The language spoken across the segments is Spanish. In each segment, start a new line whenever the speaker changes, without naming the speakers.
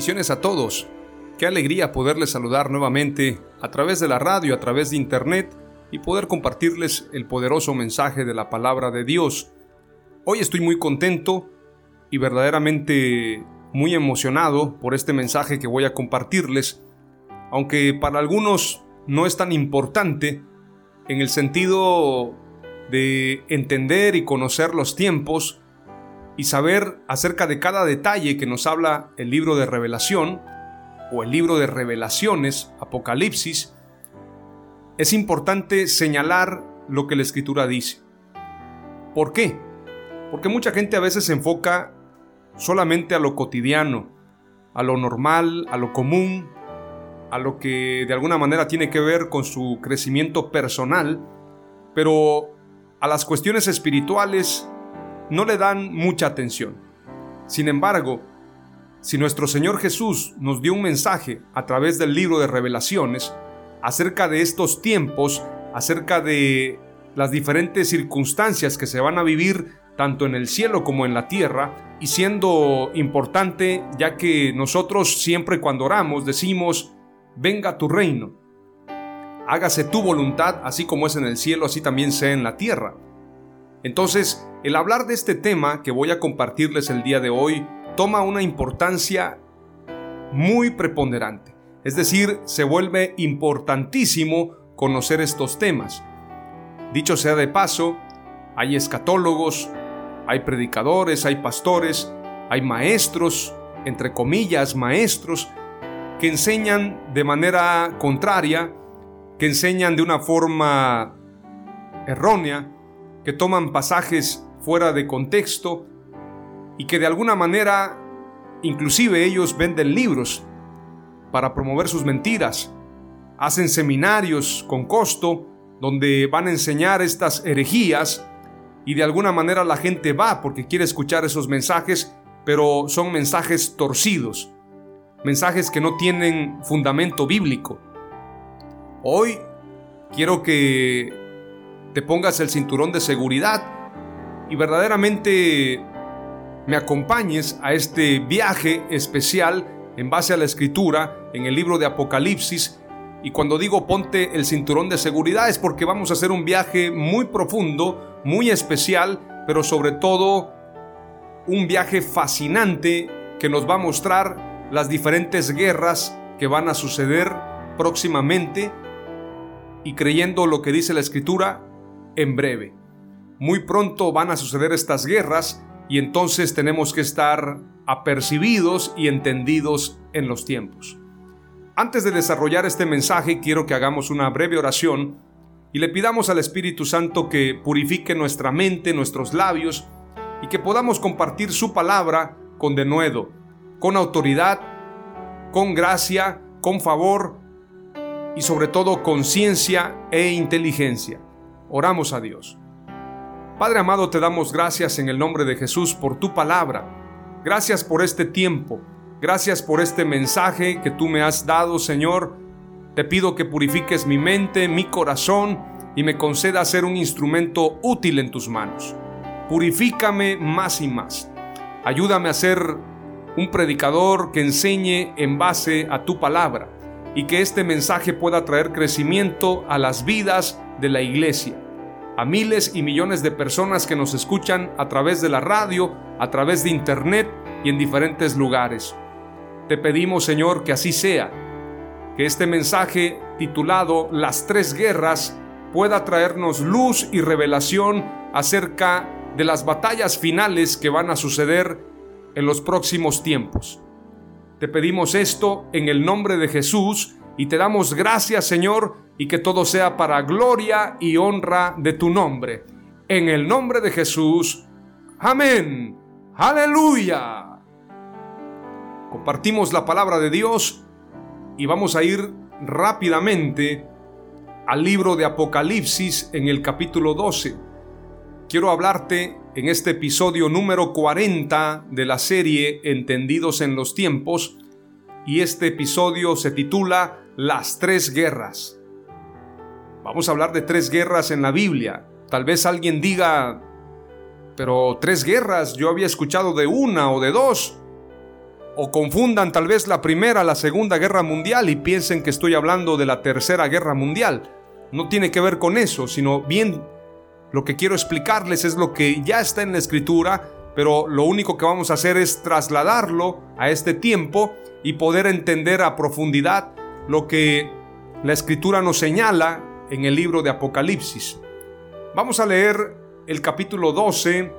Bendiciones a todos. Qué alegría poderles saludar nuevamente a través de la radio, a través de internet y poder compartirles el poderoso mensaje de la palabra de Dios. Hoy estoy muy contento y verdaderamente muy emocionado por este mensaje que voy a compartirles, aunque para algunos no es tan importante en el sentido de entender y conocer los tiempos y saber acerca de cada detalle que nos habla el libro de revelación o el libro de revelaciones, Apocalipsis, es importante señalar lo que la escritura dice. ¿Por qué? Porque mucha gente a veces se enfoca solamente a lo cotidiano, a lo normal, a lo común, a lo que de alguna manera tiene que ver con su crecimiento personal, pero a las cuestiones espirituales no le dan mucha atención. Sin embargo, si nuestro Señor Jesús nos dio un mensaje a través del libro de revelaciones acerca de estos tiempos, acerca de las diferentes circunstancias que se van a vivir tanto en el cielo como en la tierra, y siendo importante ya que nosotros siempre cuando oramos decimos, venga tu reino, hágase tu voluntad, así como es en el cielo, así también sea en la tierra. Entonces, el hablar de este tema que voy a compartirles el día de hoy toma una importancia muy preponderante. Es decir, se vuelve importantísimo conocer estos temas. Dicho sea de paso, hay escatólogos, hay predicadores, hay pastores, hay maestros, entre comillas, maestros, que enseñan de manera contraria, que enseñan de una forma errónea, que toman pasajes fuera de contexto y que de alguna manera inclusive ellos venden libros para promover sus mentiras, hacen seminarios con costo donde van a enseñar estas herejías y de alguna manera la gente va porque quiere escuchar esos mensajes, pero son mensajes torcidos, mensajes que no tienen fundamento bíblico. Hoy quiero que te pongas el cinturón de seguridad y verdaderamente me acompañes a este viaje especial en base a la escritura en el libro de Apocalipsis. Y cuando digo ponte el cinturón de seguridad es porque vamos a hacer un viaje muy profundo, muy especial, pero sobre todo un viaje fascinante que nos va a mostrar las diferentes guerras que van a suceder próximamente y creyendo lo que dice la escritura en breve muy pronto van a suceder estas guerras y entonces tenemos que estar apercibidos y entendidos en los tiempos. Antes de desarrollar este mensaje, quiero que hagamos una breve oración y le pidamos al Espíritu Santo que purifique nuestra mente, nuestros labios y que podamos compartir su palabra con denuedo, con autoridad, con gracia, con favor y sobre todo con ciencia e inteligencia. Oramos a Dios. Padre amado, te damos gracias en el nombre de Jesús por tu palabra. Gracias por este tiempo. Gracias por este mensaje que tú me has dado, Señor. Te pido que purifiques mi mente, mi corazón y me conceda ser un instrumento útil en tus manos. Purifícame más y más. Ayúdame a ser un predicador que enseñe en base a tu palabra y que este mensaje pueda traer crecimiento a las vidas de la iglesia, a miles y millones de personas que nos escuchan a través de la radio, a través de internet y en diferentes lugares. Te pedimos, Señor, que así sea, que este mensaje titulado Las tres guerras pueda traernos luz y revelación acerca de las batallas finales que van a suceder en los próximos tiempos. Te pedimos esto en el nombre de Jesús y te damos gracias Señor y que todo sea para gloria y honra de tu nombre. En el nombre de Jesús. Amén. Aleluya. Compartimos la palabra de Dios y vamos a ir rápidamente al libro de Apocalipsis en el capítulo 12. Quiero hablarte en este episodio número 40 de la serie Entendidos en los tiempos y este episodio se titula Las tres guerras. Vamos a hablar de tres guerras en la Biblia. Tal vez alguien diga, pero tres guerras, yo había escuchado de una o de dos. O confundan tal vez la primera, la segunda guerra mundial y piensen que estoy hablando de la tercera guerra mundial no tiene que ver con eso, sino bien lo que quiero explicarles es lo que ya está en la escritura, pero lo único que vamos a hacer es trasladarlo a este tiempo y poder entender a profundidad lo que la escritura nos señala en el libro de Apocalipsis. Vamos a leer el capítulo 12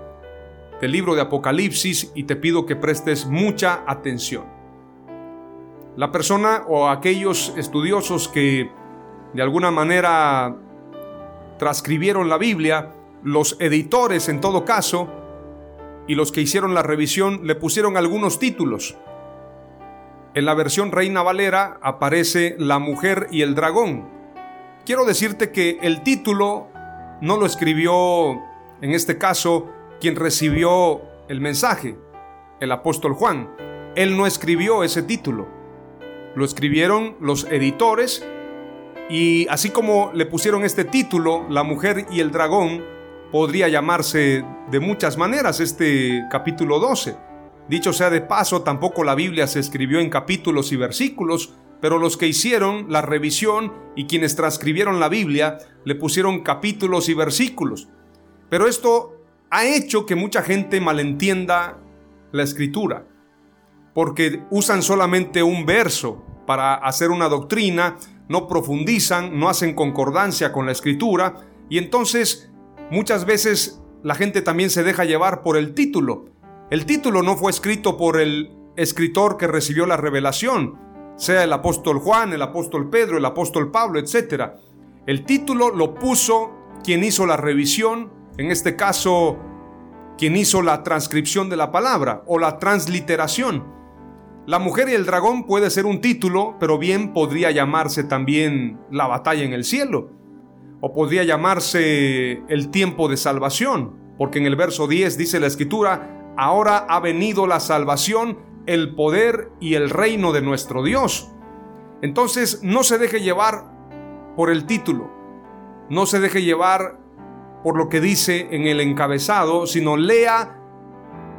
del libro de Apocalipsis y te pido que prestes mucha atención. La persona o aquellos estudiosos que de alguna manera transcribieron la Biblia, los editores en todo caso, y los que hicieron la revisión le pusieron algunos títulos. En la versión Reina Valera aparece La mujer y el dragón. Quiero decirte que el título no lo escribió, en este caso, quien recibió el mensaje, el apóstol Juan. Él no escribió ese título. Lo escribieron los editores y así como le pusieron este título, La mujer y el dragón, podría llamarse de muchas maneras este capítulo 12. Dicho sea de paso, tampoco la Biblia se escribió en capítulos y versículos, pero los que hicieron la revisión y quienes transcribieron la Biblia le pusieron capítulos y versículos. Pero esto ha hecho que mucha gente malentienda la escritura, porque usan solamente un verso para hacer una doctrina no profundizan, no hacen concordancia con la escritura y entonces muchas veces la gente también se deja llevar por el título. El título no fue escrito por el escritor que recibió la revelación, sea el apóstol Juan, el apóstol Pedro, el apóstol Pablo, etc. El título lo puso quien hizo la revisión, en este caso quien hizo la transcripción de la palabra o la transliteración. La mujer y el dragón puede ser un título, pero bien podría llamarse también la batalla en el cielo. O podría llamarse el tiempo de salvación, porque en el verso 10 dice la escritura, ahora ha venido la salvación, el poder y el reino de nuestro Dios. Entonces no se deje llevar por el título, no se deje llevar por lo que dice en el encabezado, sino lea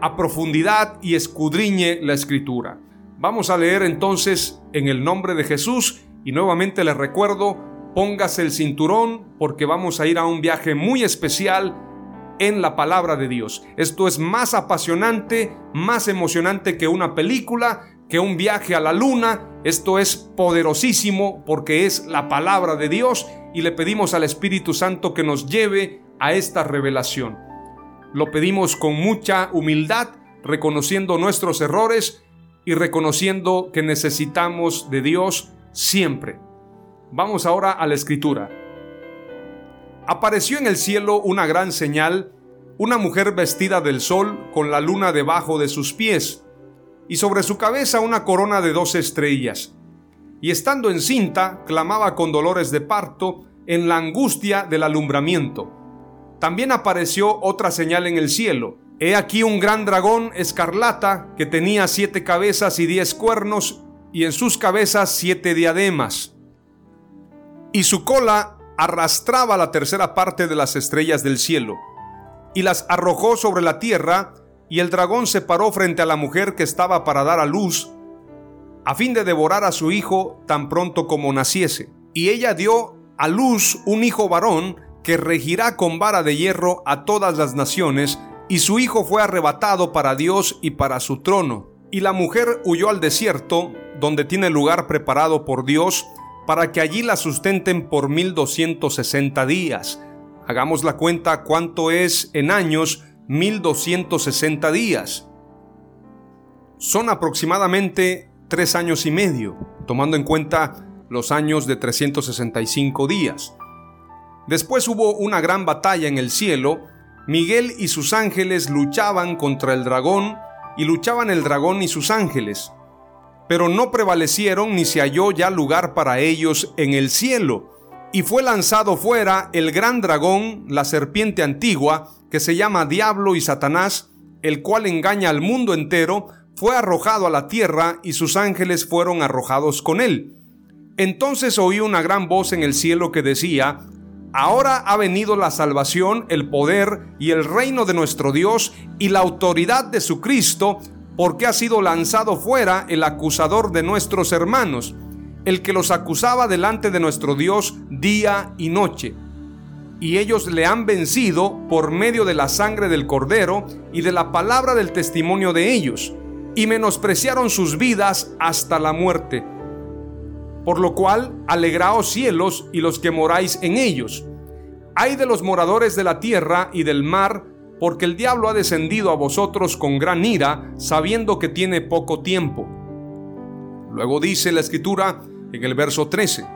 a profundidad y escudriñe la escritura. Vamos a leer entonces en el nombre de Jesús y nuevamente les recuerdo, póngase el cinturón porque vamos a ir a un viaje muy especial en la palabra de Dios. Esto es más apasionante, más emocionante que una película, que un viaje a la luna. Esto es poderosísimo porque es la palabra de Dios y le pedimos al Espíritu Santo que nos lleve a esta revelación. Lo pedimos con mucha humildad, reconociendo nuestros errores y reconociendo que necesitamos de Dios siempre. Vamos ahora a la escritura. Apareció en el cielo una gran señal, una mujer vestida del sol con la luna debajo de sus pies, y sobre su cabeza una corona de dos estrellas. Y estando encinta, clamaba con dolores de parto en la angustia del alumbramiento. También apareció otra señal en el cielo, He aquí un gran dragón escarlata que tenía siete cabezas y diez cuernos, y en sus cabezas siete diademas. Y su cola arrastraba la tercera parte de las estrellas del cielo, y las arrojó sobre la tierra, y el dragón se paró frente a la mujer que estaba para dar a luz, a fin de devorar a su hijo tan pronto como naciese. Y ella dio a luz un hijo varón que regirá con vara de hierro a todas las naciones, y su hijo fue arrebatado para Dios y para su trono. Y la mujer huyó al desierto, donde tiene lugar preparado por Dios, para que allí la sustenten por 1260 días. Hagamos la cuenta cuánto es en años 1260 días. Son aproximadamente tres años y medio, tomando en cuenta los años de 365 días. Después hubo una gran batalla en el cielo, Miguel y sus ángeles luchaban contra el dragón, y luchaban el dragón y sus ángeles, pero no prevalecieron ni se halló ya lugar para ellos en el cielo, y fue lanzado fuera el gran dragón, la serpiente antigua, que se llama Diablo y Satanás, el cual engaña al mundo entero, fue arrojado a la tierra y sus ángeles fueron arrojados con él. Entonces oí una gran voz en el cielo que decía, Ahora ha venido la salvación, el poder y el reino de nuestro Dios y la autoridad de su Cristo, porque ha sido lanzado fuera el acusador de nuestros hermanos, el que los acusaba delante de nuestro Dios día y noche y ellos le han vencido por medio de la sangre del cordero y de la palabra del testimonio de ellos, y menospreciaron sus vidas hasta la muerte. Por lo cual, alegraos cielos y los que moráis en ellos. Hay de los moradores de la tierra y del mar, porque el diablo ha descendido a vosotros con gran ira, sabiendo que tiene poco tiempo. Luego dice la escritura en el verso 13,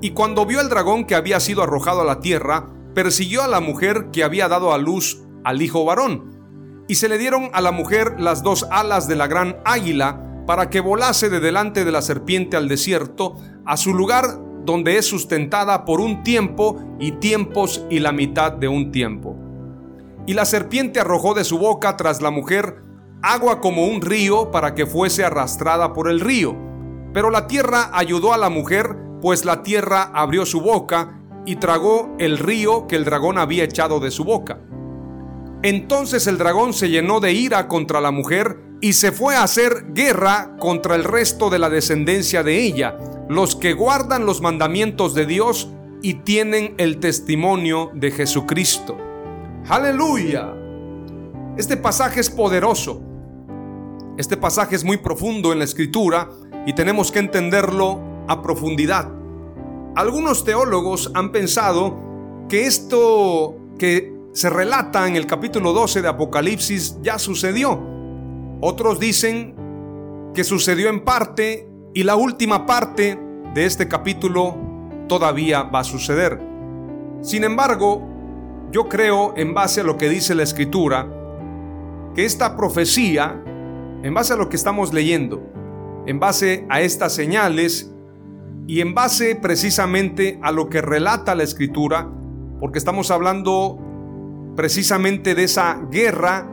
y cuando vio el dragón que había sido arrojado a la tierra, persiguió a la mujer que había dado a luz al hijo varón. Y se le dieron a la mujer las dos alas de la gran águila para que volase de delante de la serpiente al desierto, a su lugar donde es sustentada por un tiempo y tiempos y la mitad de un tiempo. Y la serpiente arrojó de su boca tras la mujer agua como un río para que fuese arrastrada por el río. Pero la tierra ayudó a la mujer pues la tierra abrió su boca y tragó el río que el dragón había echado de su boca. Entonces el dragón se llenó de ira contra la mujer y se fue a hacer guerra contra el resto de la descendencia de ella, los que guardan los mandamientos de Dios y tienen el testimonio de Jesucristo. Aleluya. Este pasaje es poderoso. Este pasaje es muy profundo en la escritura y tenemos que entenderlo a profundidad. Algunos teólogos han pensado que esto que se relata en el capítulo 12 de Apocalipsis ya sucedió. Otros dicen que sucedió en parte y la última parte de este capítulo todavía va a suceder. Sin embargo, yo creo, en base a lo que dice la escritura, que esta profecía, en base a lo que estamos leyendo, en base a estas señales y en base precisamente a lo que relata la escritura, porque estamos hablando precisamente de esa guerra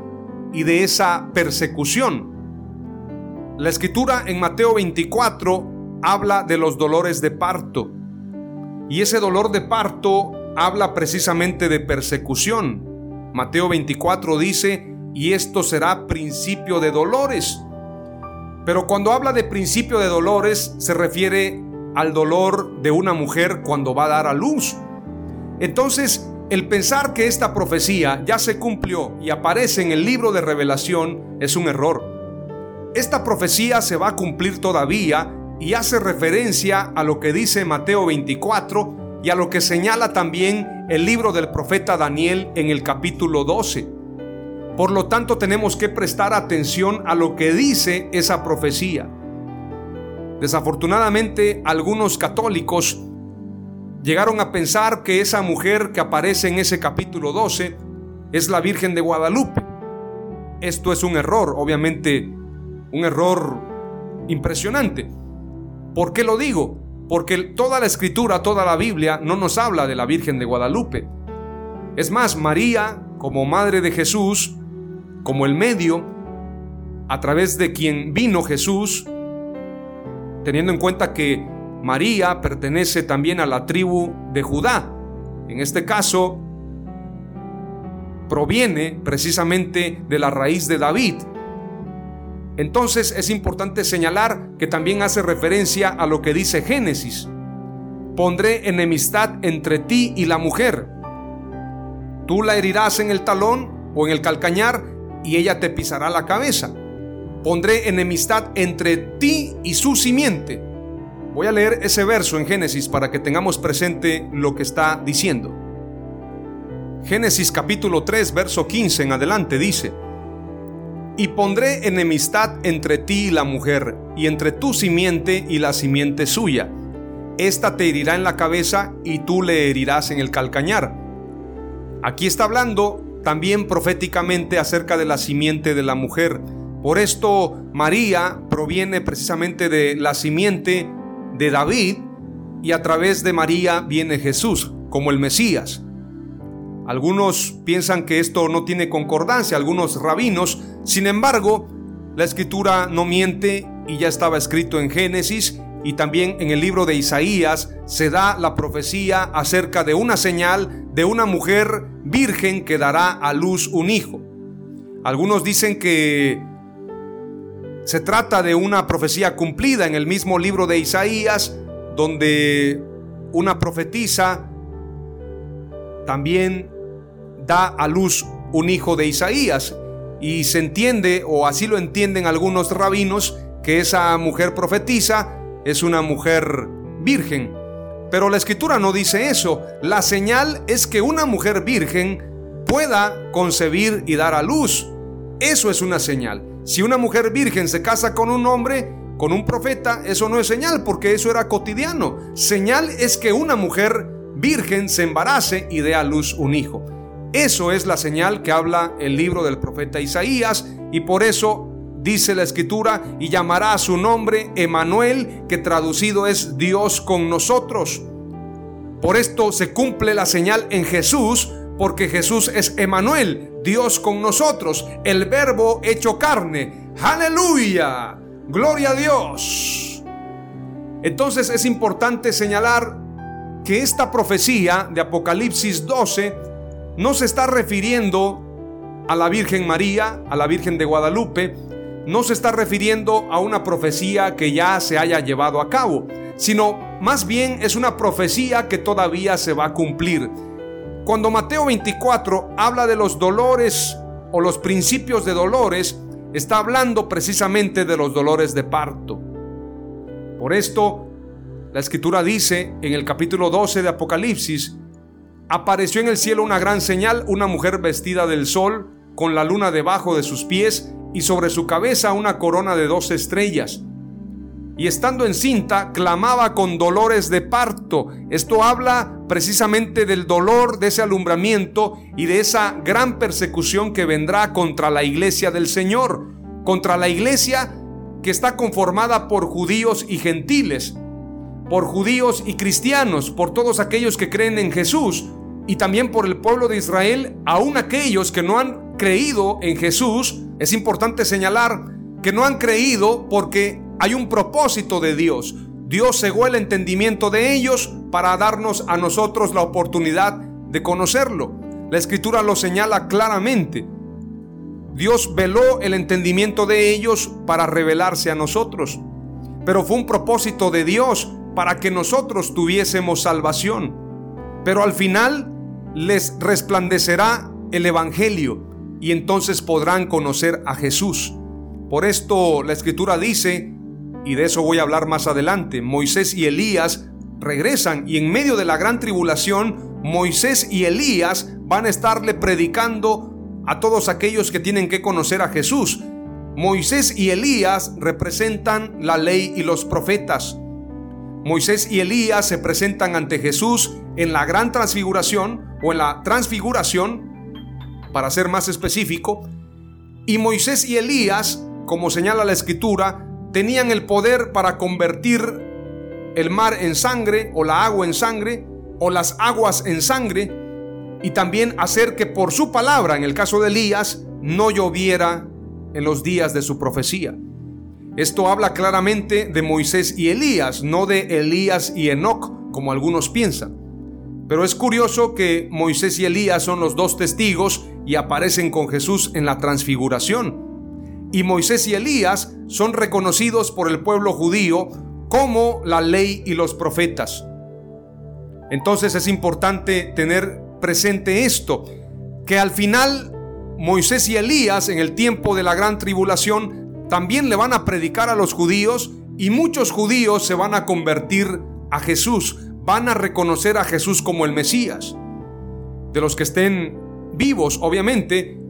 y de esa persecución. La escritura en Mateo 24 habla de los dolores de parto. Y ese dolor de parto habla precisamente de persecución. Mateo 24 dice, y esto será principio de dolores. Pero cuando habla de principio de dolores se refiere al dolor de una mujer cuando va a dar a luz. Entonces, el pensar que esta profecía ya se cumplió y aparece en el libro de revelación es un error. Esta profecía se va a cumplir todavía y hace referencia a lo que dice Mateo 24 y a lo que señala también el libro del profeta Daniel en el capítulo 12. Por lo tanto, tenemos que prestar atención a lo que dice esa profecía. Desafortunadamente, algunos católicos llegaron a pensar que esa mujer que aparece en ese capítulo 12 es la Virgen de Guadalupe. Esto es un error, obviamente un error impresionante. ¿Por qué lo digo? Porque toda la escritura, toda la Biblia no nos habla de la Virgen de Guadalupe. Es más, María, como madre de Jesús, como el medio a través de quien vino Jesús, teniendo en cuenta que María pertenece también a la tribu de Judá. En este caso, proviene precisamente de la raíz de David. Entonces es importante señalar que también hace referencia a lo que dice Génesis. Pondré enemistad entre ti y la mujer. Tú la herirás en el talón o en el calcañar y ella te pisará la cabeza. Pondré enemistad entre ti y su simiente. Voy a leer ese verso en Génesis para que tengamos presente lo que está diciendo. Génesis capítulo 3, verso 15 en adelante dice, Y pondré enemistad entre ti y la mujer, y entre tu simiente y la simiente suya. Esta te herirá en la cabeza y tú le herirás en el calcañar. Aquí está hablando también proféticamente acerca de la simiente de la mujer. Por esto María proviene precisamente de la simiente de David y a través de María viene Jesús como el Mesías. Algunos piensan que esto no tiene concordancia, algunos rabinos, sin embargo, la escritura no miente y ya estaba escrito en Génesis y también en el libro de Isaías se da la profecía acerca de una señal de una mujer virgen que dará a luz un hijo. Algunos dicen que se trata de una profecía cumplida en el mismo libro de Isaías, donde una profetisa también da a luz un hijo de Isaías. Y se entiende, o así lo entienden algunos rabinos, que esa mujer profetiza es una mujer virgen. Pero la escritura no dice eso. La señal es que una mujer virgen pueda concebir y dar a luz. Eso es una señal. Si una mujer virgen se casa con un hombre, con un profeta, eso no es señal porque eso era cotidiano. Señal es que una mujer virgen se embarace y dé a luz un hijo. Eso es la señal que habla el libro del profeta Isaías y por eso dice la escritura y llamará a su nombre Emanuel, que traducido es Dios con nosotros. Por esto se cumple la señal en Jesús, porque Jesús es Emanuel, Dios con nosotros, el verbo hecho carne. Aleluya. Gloria a Dios. Entonces es importante señalar que esta profecía de Apocalipsis 12 no se está refiriendo a la Virgen María, a la Virgen de Guadalupe, no se está refiriendo a una profecía que ya se haya llevado a cabo, sino más bien es una profecía que todavía se va a cumplir. Cuando Mateo 24 habla de los dolores o los principios de dolores, está hablando precisamente de los dolores de parto. Por esto, la escritura dice en el capítulo 12 de Apocalipsis, apareció en el cielo una gran señal, una mujer vestida del sol, con la luna debajo de sus pies y sobre su cabeza una corona de dos estrellas. Y estando encinta, clamaba con dolores de parto. Esto habla precisamente del dolor de ese alumbramiento y de esa gran persecución que vendrá contra la iglesia del Señor, contra la iglesia que está conformada por judíos y gentiles, por judíos y cristianos, por todos aquellos que creen en Jesús, y también por el pueblo de Israel, aun aquellos que no han creído en Jesús, es importante señalar que no han creído porque hay un propósito de Dios. Dios cegó el entendimiento de ellos para darnos a nosotros la oportunidad de conocerlo. La escritura lo señala claramente. Dios veló el entendimiento de ellos para revelarse a nosotros. Pero fue un propósito de Dios para que nosotros tuviésemos salvación. Pero al final les resplandecerá el Evangelio y entonces podrán conocer a Jesús. Por esto la escritura dice, y de eso voy a hablar más adelante, Moisés y Elías regresan y en medio de la gran tribulación, Moisés y Elías van a estarle predicando a todos aquellos que tienen que conocer a Jesús. Moisés y Elías representan la ley y los profetas. Moisés y Elías se presentan ante Jesús en la gran transfiguración o en la transfiguración, para ser más específico, y Moisés y Elías, como señala la escritura, tenían el poder para convertir el mar en sangre o la agua en sangre o las aguas en sangre y también hacer que por su palabra, en el caso de Elías, no lloviera en los días de su profecía. Esto habla claramente de Moisés y Elías, no de Elías y Enoc, como algunos piensan. Pero es curioso que Moisés y Elías son los dos testigos y aparecen con Jesús en la transfiguración. Y Moisés y Elías son reconocidos por el pueblo judío como la ley y los profetas. Entonces es importante tener presente esto, que al final Moisés y Elías en el tiempo de la gran tribulación también le van a predicar a los judíos y muchos judíos se van a convertir a Jesús, van a reconocer a Jesús como el Mesías. De los que estén vivos, obviamente,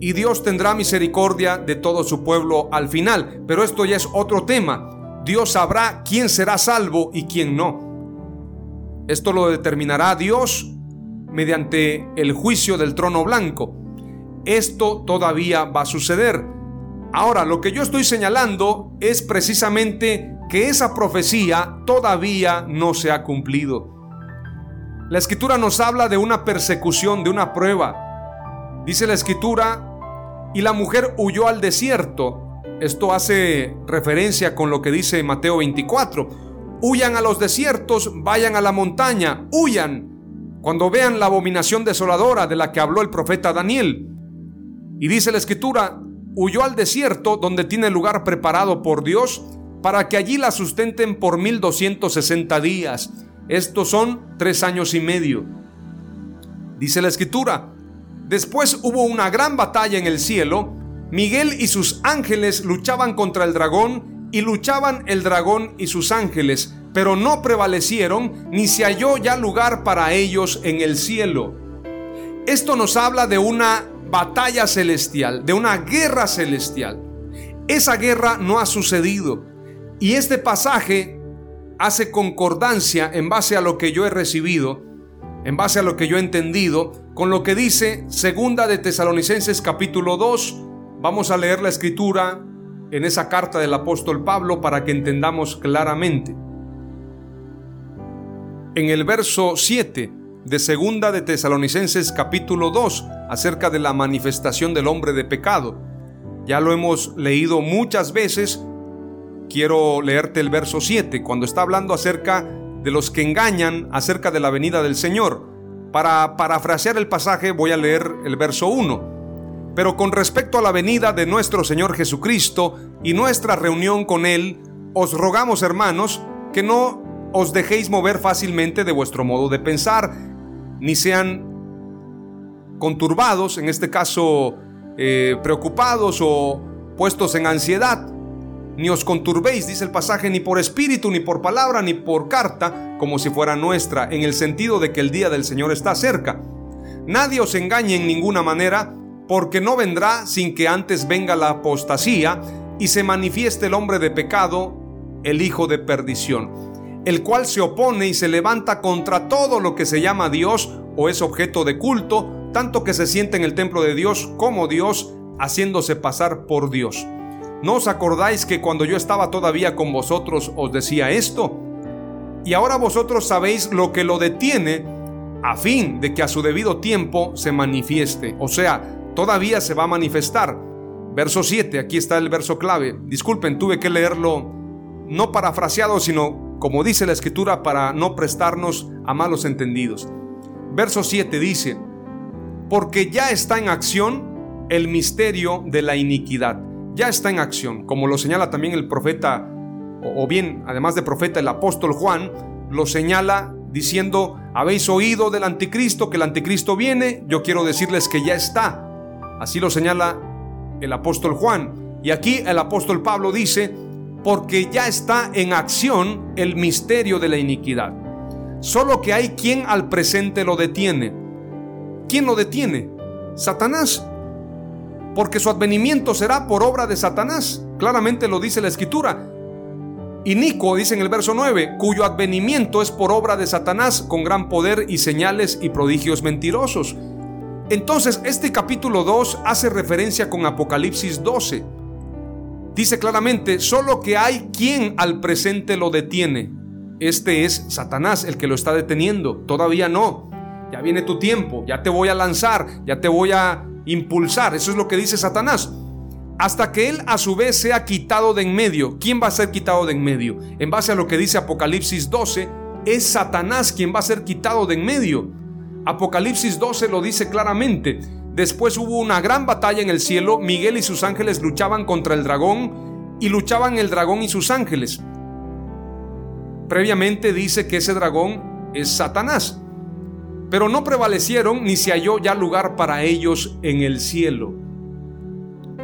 y Dios tendrá misericordia de todo su pueblo al final. Pero esto ya es otro tema. Dios sabrá quién será salvo y quién no. Esto lo determinará Dios mediante el juicio del trono blanco. Esto todavía va a suceder. Ahora, lo que yo estoy señalando es precisamente que esa profecía todavía no se ha cumplido. La escritura nos habla de una persecución, de una prueba. Dice la escritura, y la mujer huyó al desierto. Esto hace referencia con lo que dice Mateo 24. Huyan a los desiertos, vayan a la montaña, huyan cuando vean la abominación desoladora de la que habló el profeta Daniel. Y dice la escritura, huyó al desierto donde tiene lugar preparado por Dios para que allí la sustenten por 1260 días. Estos son tres años y medio. Dice la escritura, después hubo una gran batalla en el cielo, Miguel y sus ángeles luchaban contra el dragón y luchaban el dragón y sus ángeles, pero no prevalecieron ni se halló ya lugar para ellos en el cielo. Esto nos habla de una batalla celestial, de una guerra celestial. Esa guerra no ha sucedido. Y este pasaje hace concordancia en base a lo que yo he recibido, en base a lo que yo he entendido, con lo que dice Segunda de Tesalonicenses capítulo 2. Vamos a leer la escritura en esa carta del apóstol Pablo para que entendamos claramente. En el verso 7 de Segunda de Tesalonicenses capítulo 2 acerca de la manifestación del hombre de pecado. Ya lo hemos leído muchas veces. Quiero leerte el verso 7 cuando está hablando acerca de los que engañan acerca de la venida del Señor. Para parafrasear el pasaje voy a leer el verso 1. Pero con respecto a la venida de nuestro Señor Jesucristo y nuestra reunión con Él, os rogamos hermanos que no os dejéis mover fácilmente de vuestro modo de pensar, ni sean conturbados, en este caso eh, preocupados o puestos en ansiedad. Ni os conturbéis, dice el pasaje, ni por espíritu, ni por palabra, ni por carta, como si fuera nuestra, en el sentido de que el día del Señor está cerca. Nadie os engañe en ninguna manera, porque no vendrá sin que antes venga la apostasía y se manifieste el hombre de pecado, el hijo de perdición, el cual se opone y se levanta contra todo lo que se llama Dios o es objeto de culto, tanto que se siente en el templo de Dios como Dios, haciéndose pasar por Dios. ¿No os acordáis que cuando yo estaba todavía con vosotros os decía esto? Y ahora vosotros sabéis lo que lo detiene a fin de que a su debido tiempo se manifieste. O sea, todavía se va a manifestar. Verso 7, aquí está el verso clave. Disculpen, tuve que leerlo no parafraseado, sino como dice la escritura para no prestarnos a malos entendidos. Verso 7 dice, porque ya está en acción el misterio de la iniquidad. Ya está en acción, como lo señala también el profeta, o bien, además de profeta, el apóstol Juan, lo señala diciendo, habéis oído del anticristo, que el anticristo viene, yo quiero decirles que ya está. Así lo señala el apóstol Juan. Y aquí el apóstol Pablo dice, porque ya está en acción el misterio de la iniquidad. Solo que hay quien al presente lo detiene ¿Quién lo detiene? Satanás. Porque su advenimiento será por obra de Satanás. Claramente lo dice la escritura. Y Nico dice en el verso 9, cuyo advenimiento es por obra de Satanás con gran poder y señales y prodigios mentirosos. Entonces, este capítulo 2 hace referencia con Apocalipsis 12. Dice claramente, solo que hay quien al presente lo detiene. Este es Satanás el que lo está deteniendo. Todavía no ya viene tu tiempo, ya te voy a lanzar, ya te voy a impulsar. Eso es lo que dice Satanás. Hasta que él a su vez sea quitado de en medio. ¿Quién va a ser quitado de en medio? En base a lo que dice Apocalipsis 12, es Satanás quien va a ser quitado de en medio. Apocalipsis 12 lo dice claramente. después hubo una gran batalla en el cielo, Miguel y sus ángeles luchaban contra el dragón y luchaban el dragón y sus ángeles. Previamente dice que ese dragón es Satanás, pero no prevalecieron ni se halló ya lugar para ellos en el cielo.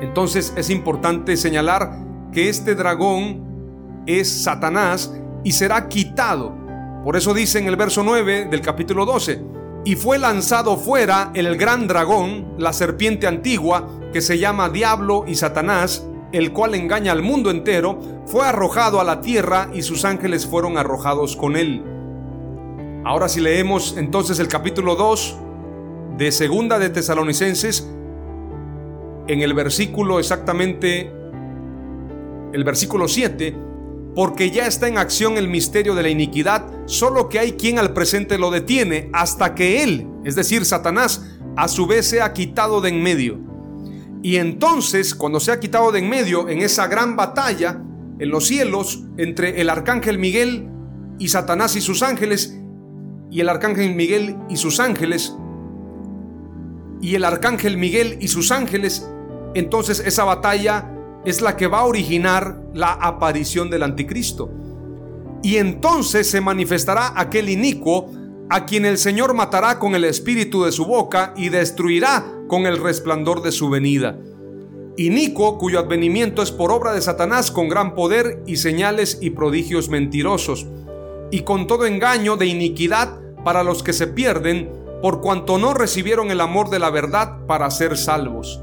Entonces es importante señalar que este dragón es Satanás y será quitado. Por eso dice en el verso 9 del capítulo 12, y fue lanzado fuera el gran dragón, la serpiente antigua, que se llama Diablo y Satanás, el cual engaña al mundo entero, fue arrojado a la tierra y sus ángeles fueron arrojados con él. Ahora si leemos entonces el capítulo 2 de Segunda de Tesalonicenses, en el versículo exactamente, el versículo 7, porque ya está en acción el misterio de la iniquidad, solo que hay quien al presente lo detiene hasta que él, es decir, Satanás, a su vez sea quitado de en medio. Y entonces, cuando sea quitado de en medio, en esa gran batalla en los cielos entre el arcángel Miguel y Satanás y sus ángeles, y el arcángel Miguel y sus ángeles, y el arcángel Miguel y sus ángeles, entonces esa batalla es la que va a originar la aparición del anticristo. Y entonces se manifestará aquel inicuo a quien el Señor matará con el espíritu de su boca y destruirá con el resplandor de su venida. Inicuo cuyo advenimiento es por obra de Satanás con gran poder y señales y prodigios mentirosos, y con todo engaño de iniquidad para los que se pierden, por cuanto no recibieron el amor de la verdad para ser salvos.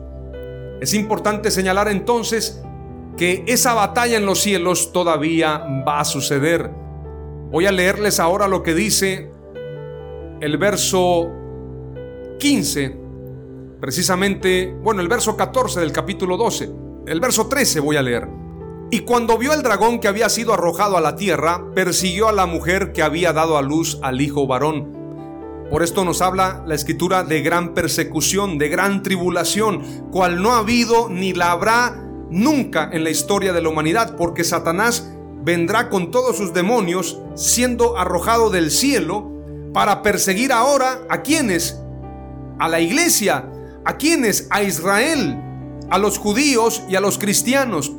Es importante señalar entonces que esa batalla en los cielos todavía va a suceder. Voy a leerles ahora lo que dice el verso 15, precisamente, bueno, el verso 14 del capítulo 12, el verso 13 voy a leer. Y cuando vio el dragón que había sido arrojado a la tierra, persiguió a la mujer que había dado a luz al hijo varón. Por esto nos habla la escritura de gran persecución, de gran tribulación, cual no ha habido ni la habrá nunca en la historia de la humanidad, porque Satanás vendrá con todos sus demonios siendo arrojado del cielo para perseguir ahora a quienes, a la iglesia, a quienes, a Israel, a los judíos y a los cristianos,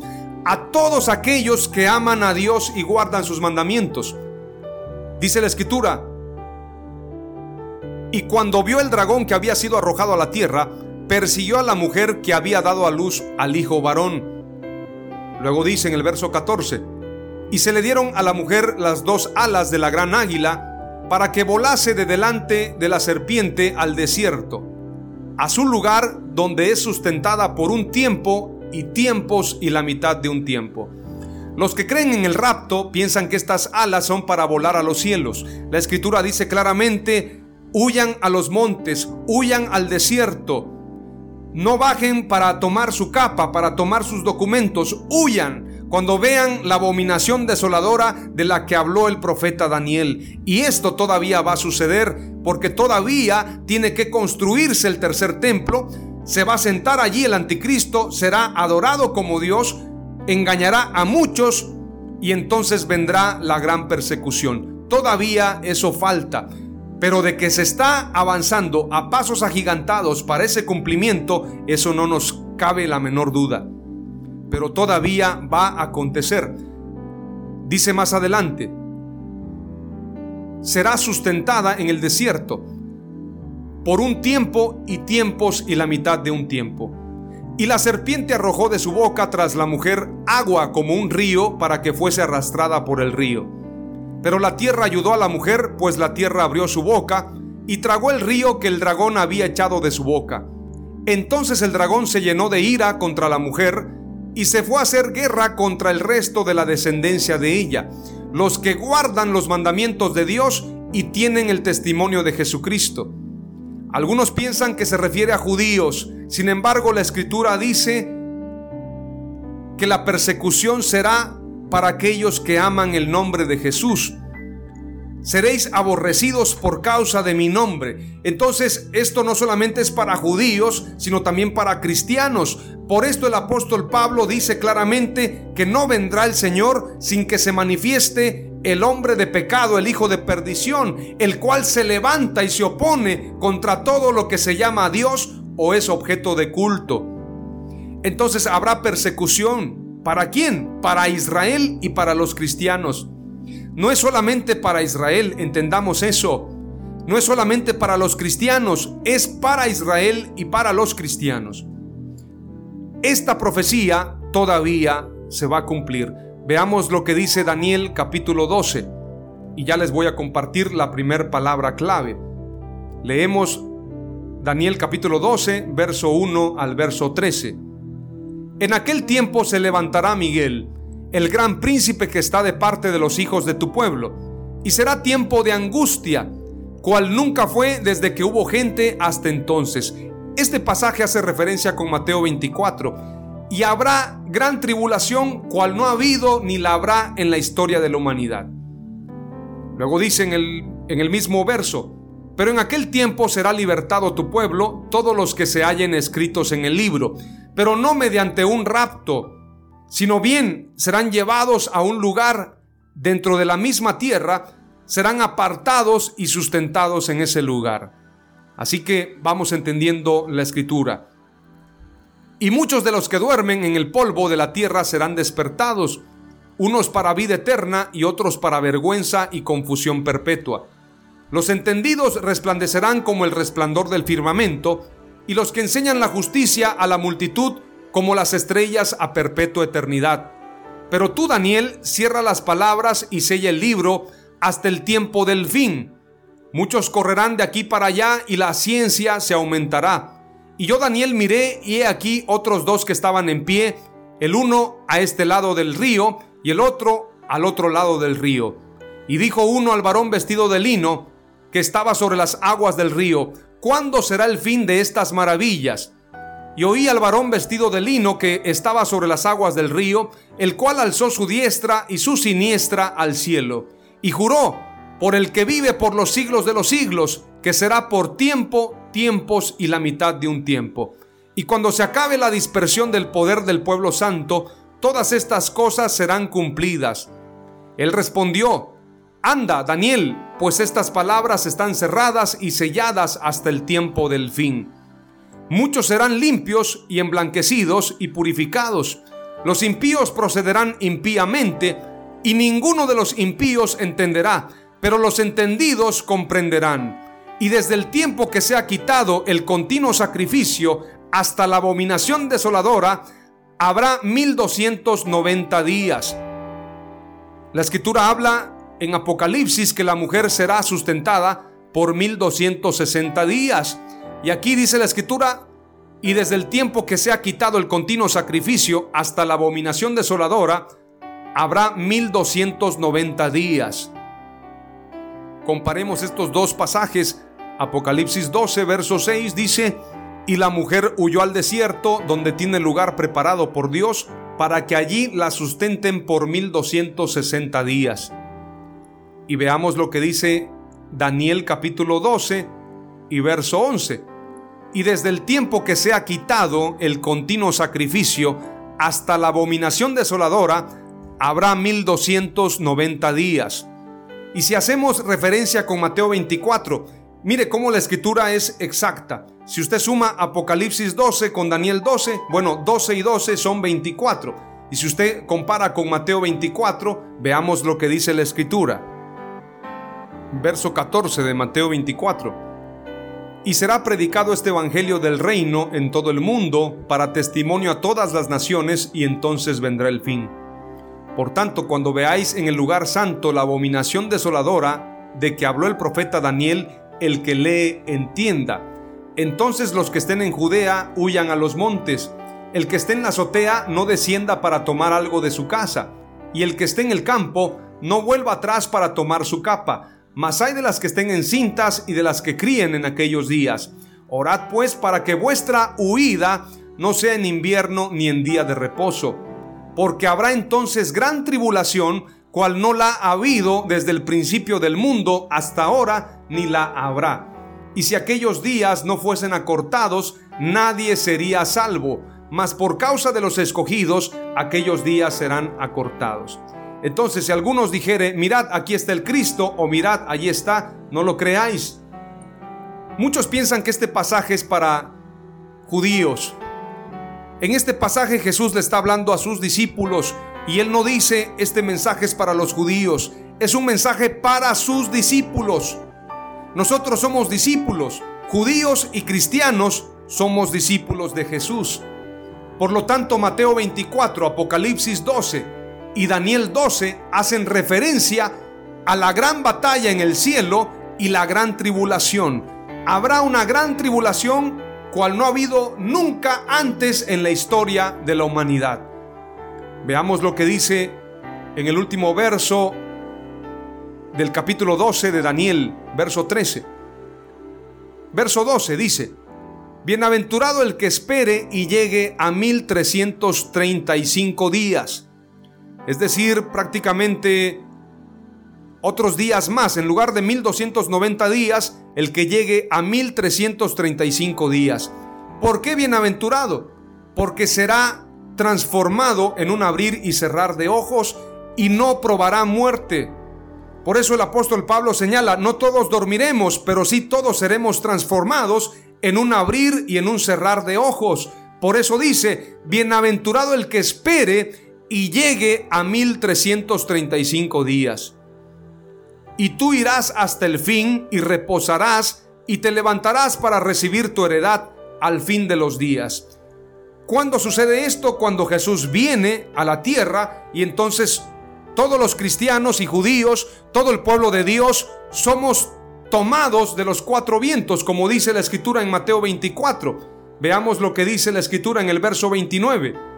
a todos aquellos que aman a Dios y guardan sus mandamientos. Dice la escritura, y cuando vio el dragón que había sido arrojado a la tierra, persiguió a la mujer que había dado a luz al hijo varón. Luego dice en el verso 14, y se le dieron a la mujer las dos alas de la gran águila para que volase de delante de la serpiente al desierto, a su lugar donde es sustentada por un tiempo y tiempos y la mitad de un tiempo. Los que creen en el rapto piensan que estas alas son para volar a los cielos. La escritura dice claramente Huyan a los montes, huyan al desierto. No bajen para tomar su capa, para tomar sus documentos. Huyan cuando vean la abominación desoladora de la que habló el profeta Daniel. Y esto todavía va a suceder porque todavía tiene que construirse el tercer templo. Se va a sentar allí el anticristo, será adorado como Dios, engañará a muchos y entonces vendrá la gran persecución. Todavía eso falta. Pero de que se está avanzando a pasos agigantados para ese cumplimiento, eso no nos cabe la menor duda. Pero todavía va a acontecer. Dice más adelante, será sustentada en el desierto por un tiempo y tiempos y la mitad de un tiempo. Y la serpiente arrojó de su boca tras la mujer agua como un río para que fuese arrastrada por el río. Pero la tierra ayudó a la mujer, pues la tierra abrió su boca y tragó el río que el dragón había echado de su boca. Entonces el dragón se llenó de ira contra la mujer y se fue a hacer guerra contra el resto de la descendencia de ella, los que guardan los mandamientos de Dios y tienen el testimonio de Jesucristo. Algunos piensan que se refiere a judíos, sin embargo la escritura dice que la persecución será para aquellos que aman el nombre de Jesús. Seréis aborrecidos por causa de mi nombre. Entonces esto no solamente es para judíos, sino también para cristianos. Por esto el apóstol Pablo dice claramente que no vendrá el Señor sin que se manifieste el hombre de pecado, el hijo de perdición, el cual se levanta y se opone contra todo lo que se llama Dios o es objeto de culto. Entonces habrá persecución. ¿Para quién? Para Israel y para los cristianos. No es solamente para Israel, entendamos eso. No es solamente para los cristianos, es para Israel y para los cristianos. Esta profecía todavía se va a cumplir. Veamos lo que dice Daniel capítulo 12 y ya les voy a compartir la primera palabra clave. Leemos Daniel capítulo 12, verso 1 al verso 13. En aquel tiempo se levantará Miguel, el gran príncipe que está de parte de los hijos de tu pueblo, y será tiempo de angustia, cual nunca fue desde que hubo gente hasta entonces. Este pasaje hace referencia con Mateo 24, y habrá gran tribulación cual no ha habido ni la habrá en la historia de la humanidad. Luego dice en el, en el mismo verso, pero en aquel tiempo será libertado tu pueblo, todos los que se hallen escritos en el libro, pero no mediante un rapto, sino bien serán llevados a un lugar dentro de la misma tierra, serán apartados y sustentados en ese lugar. Así que vamos entendiendo la escritura. Y muchos de los que duermen en el polvo de la tierra serán despertados, unos para vida eterna y otros para vergüenza y confusión perpetua. Los entendidos resplandecerán como el resplandor del firmamento, y los que enseñan la justicia a la multitud como las estrellas a perpetua eternidad. Pero tú, Daniel, cierra las palabras y sella el libro hasta el tiempo del fin. Muchos correrán de aquí para allá y la ciencia se aumentará. Y yo, Daniel, miré y he aquí otros dos que estaban en pie, el uno a este lado del río y el otro al otro lado del río. Y dijo uno al varón vestido de lino, que estaba sobre las aguas del río, ¿cuándo será el fin de estas maravillas? Y oí al varón vestido de lino que estaba sobre las aguas del río, el cual alzó su diestra y su siniestra al cielo, y juró por el que vive por los siglos de los siglos, que será por tiempo, tiempos y la mitad de un tiempo. Y cuando se acabe la dispersión del poder del pueblo santo, todas estas cosas serán cumplidas. Él respondió, Anda, Daniel, pues estas palabras están cerradas y selladas hasta el tiempo del fin. Muchos serán limpios y emblanquecidos y purificados. Los impíos procederán impíamente, y ninguno de los impíos entenderá, pero los entendidos comprenderán. Y desde el tiempo que se ha quitado el continuo sacrificio hasta la abominación desoladora, habrá 1290 días. La escritura habla en Apocalipsis que la mujer será sustentada por 1260 días. Y aquí dice la escritura, y desde el tiempo que se ha quitado el continuo sacrificio hasta la abominación desoladora, habrá 1290 días. Comparemos estos dos pasajes. Apocalipsis 12, verso 6 dice, y la mujer huyó al desierto donde tiene lugar preparado por Dios para que allí la sustenten por 1260 días. Y veamos lo que dice Daniel capítulo 12 y verso 11. Y desde el tiempo que se ha quitado el continuo sacrificio hasta la abominación desoladora, habrá 1290 días. Y si hacemos referencia con Mateo 24, Mire cómo la escritura es exacta. Si usted suma Apocalipsis 12 con Daniel 12, bueno, 12 y 12 son 24. Y si usted compara con Mateo 24, veamos lo que dice la escritura. Verso 14 de Mateo 24. Y será predicado este Evangelio del reino en todo el mundo para testimonio a todas las naciones y entonces vendrá el fin. Por tanto, cuando veáis en el lugar santo la abominación desoladora de que habló el profeta Daniel, el que lee entienda. Entonces los que estén en Judea huyan a los montes. El que esté en la azotea no descienda para tomar algo de su casa. Y el que esté en el campo no vuelva atrás para tomar su capa. Mas hay de las que estén en cintas y de las que críen en aquellos días. Orad pues para que vuestra huida no sea en invierno ni en día de reposo. Porque habrá entonces gran tribulación cual no la ha habido desde el principio del mundo hasta ahora, ni la habrá. Y si aquellos días no fuesen acortados, nadie sería salvo, mas por causa de los escogidos, aquellos días serán acortados. Entonces, si algunos dijere, mirad, aquí está el Cristo, o mirad, allí está, no lo creáis. Muchos piensan que este pasaje es para judíos. En este pasaje Jesús le está hablando a sus discípulos y él no dice este mensaje es para los judíos, es un mensaje para sus discípulos. Nosotros somos discípulos, judíos y cristianos somos discípulos de Jesús. Por lo tanto, Mateo 24, Apocalipsis 12 y Daniel 12 hacen referencia a la gran batalla en el cielo y la gran tribulación. Habrá una gran tribulación cual no ha habido nunca antes en la historia de la humanidad. Veamos lo que dice en el último verso del capítulo 12 de Daniel, verso 13. Verso 12 dice, Bienaventurado el que espere y llegue a 1335 días. Es decir, prácticamente otros días más. En lugar de 1290 días, el que llegue a 1335 días. ¿Por qué bienaventurado? Porque será transformado en un abrir y cerrar de ojos y no probará muerte. Por eso el apóstol Pablo señala, no todos dormiremos, pero sí todos seremos transformados en un abrir y en un cerrar de ojos. Por eso dice, bienaventurado el que espere y llegue a 1335 días. Y tú irás hasta el fin y reposarás y te levantarás para recibir tu heredad al fin de los días. ¿Cuándo sucede esto? Cuando Jesús viene a la tierra y entonces todos los cristianos y judíos, todo el pueblo de Dios, somos tomados de los cuatro vientos, como dice la escritura en Mateo 24. Veamos lo que dice la escritura en el verso 29.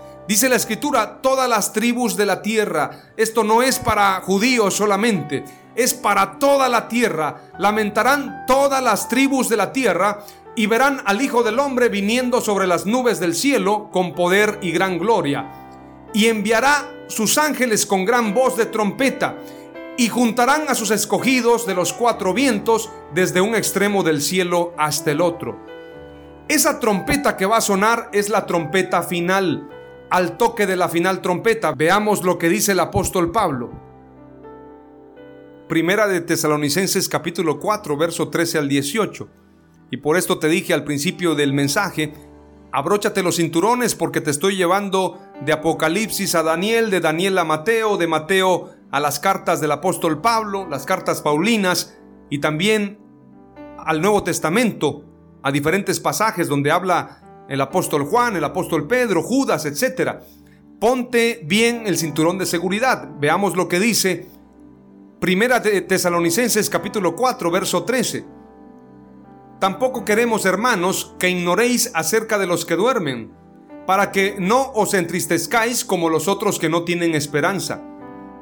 Dice la escritura, todas las tribus de la tierra. Esto no es para judíos solamente, es para toda la tierra. Lamentarán todas las tribus de la tierra y verán al Hijo del Hombre viniendo sobre las nubes del cielo con poder y gran gloria. Y enviará sus ángeles con gran voz de trompeta y juntarán a sus escogidos de los cuatro vientos desde un extremo del cielo hasta el otro. Esa trompeta que va a sonar es la trompeta final. Al toque de la final trompeta, veamos lo que dice el apóstol Pablo. Primera de Tesalonicenses capítulo 4, verso 13 al 18. Y por esto te dije al principio del mensaje, abróchate los cinturones porque te estoy llevando de Apocalipsis a Daniel, de Daniel a Mateo, de Mateo a las cartas del apóstol Pablo, las cartas paulinas y también al Nuevo Testamento, a diferentes pasajes donde habla el apóstol Juan, el apóstol Pedro, Judas, etc. Ponte bien el cinturón de seguridad. Veamos lo que dice Primera de Tesalonicenses capítulo 4, verso 13. Tampoco queremos, hermanos, que ignoréis acerca de los que duermen, para que no os entristezcáis como los otros que no tienen esperanza.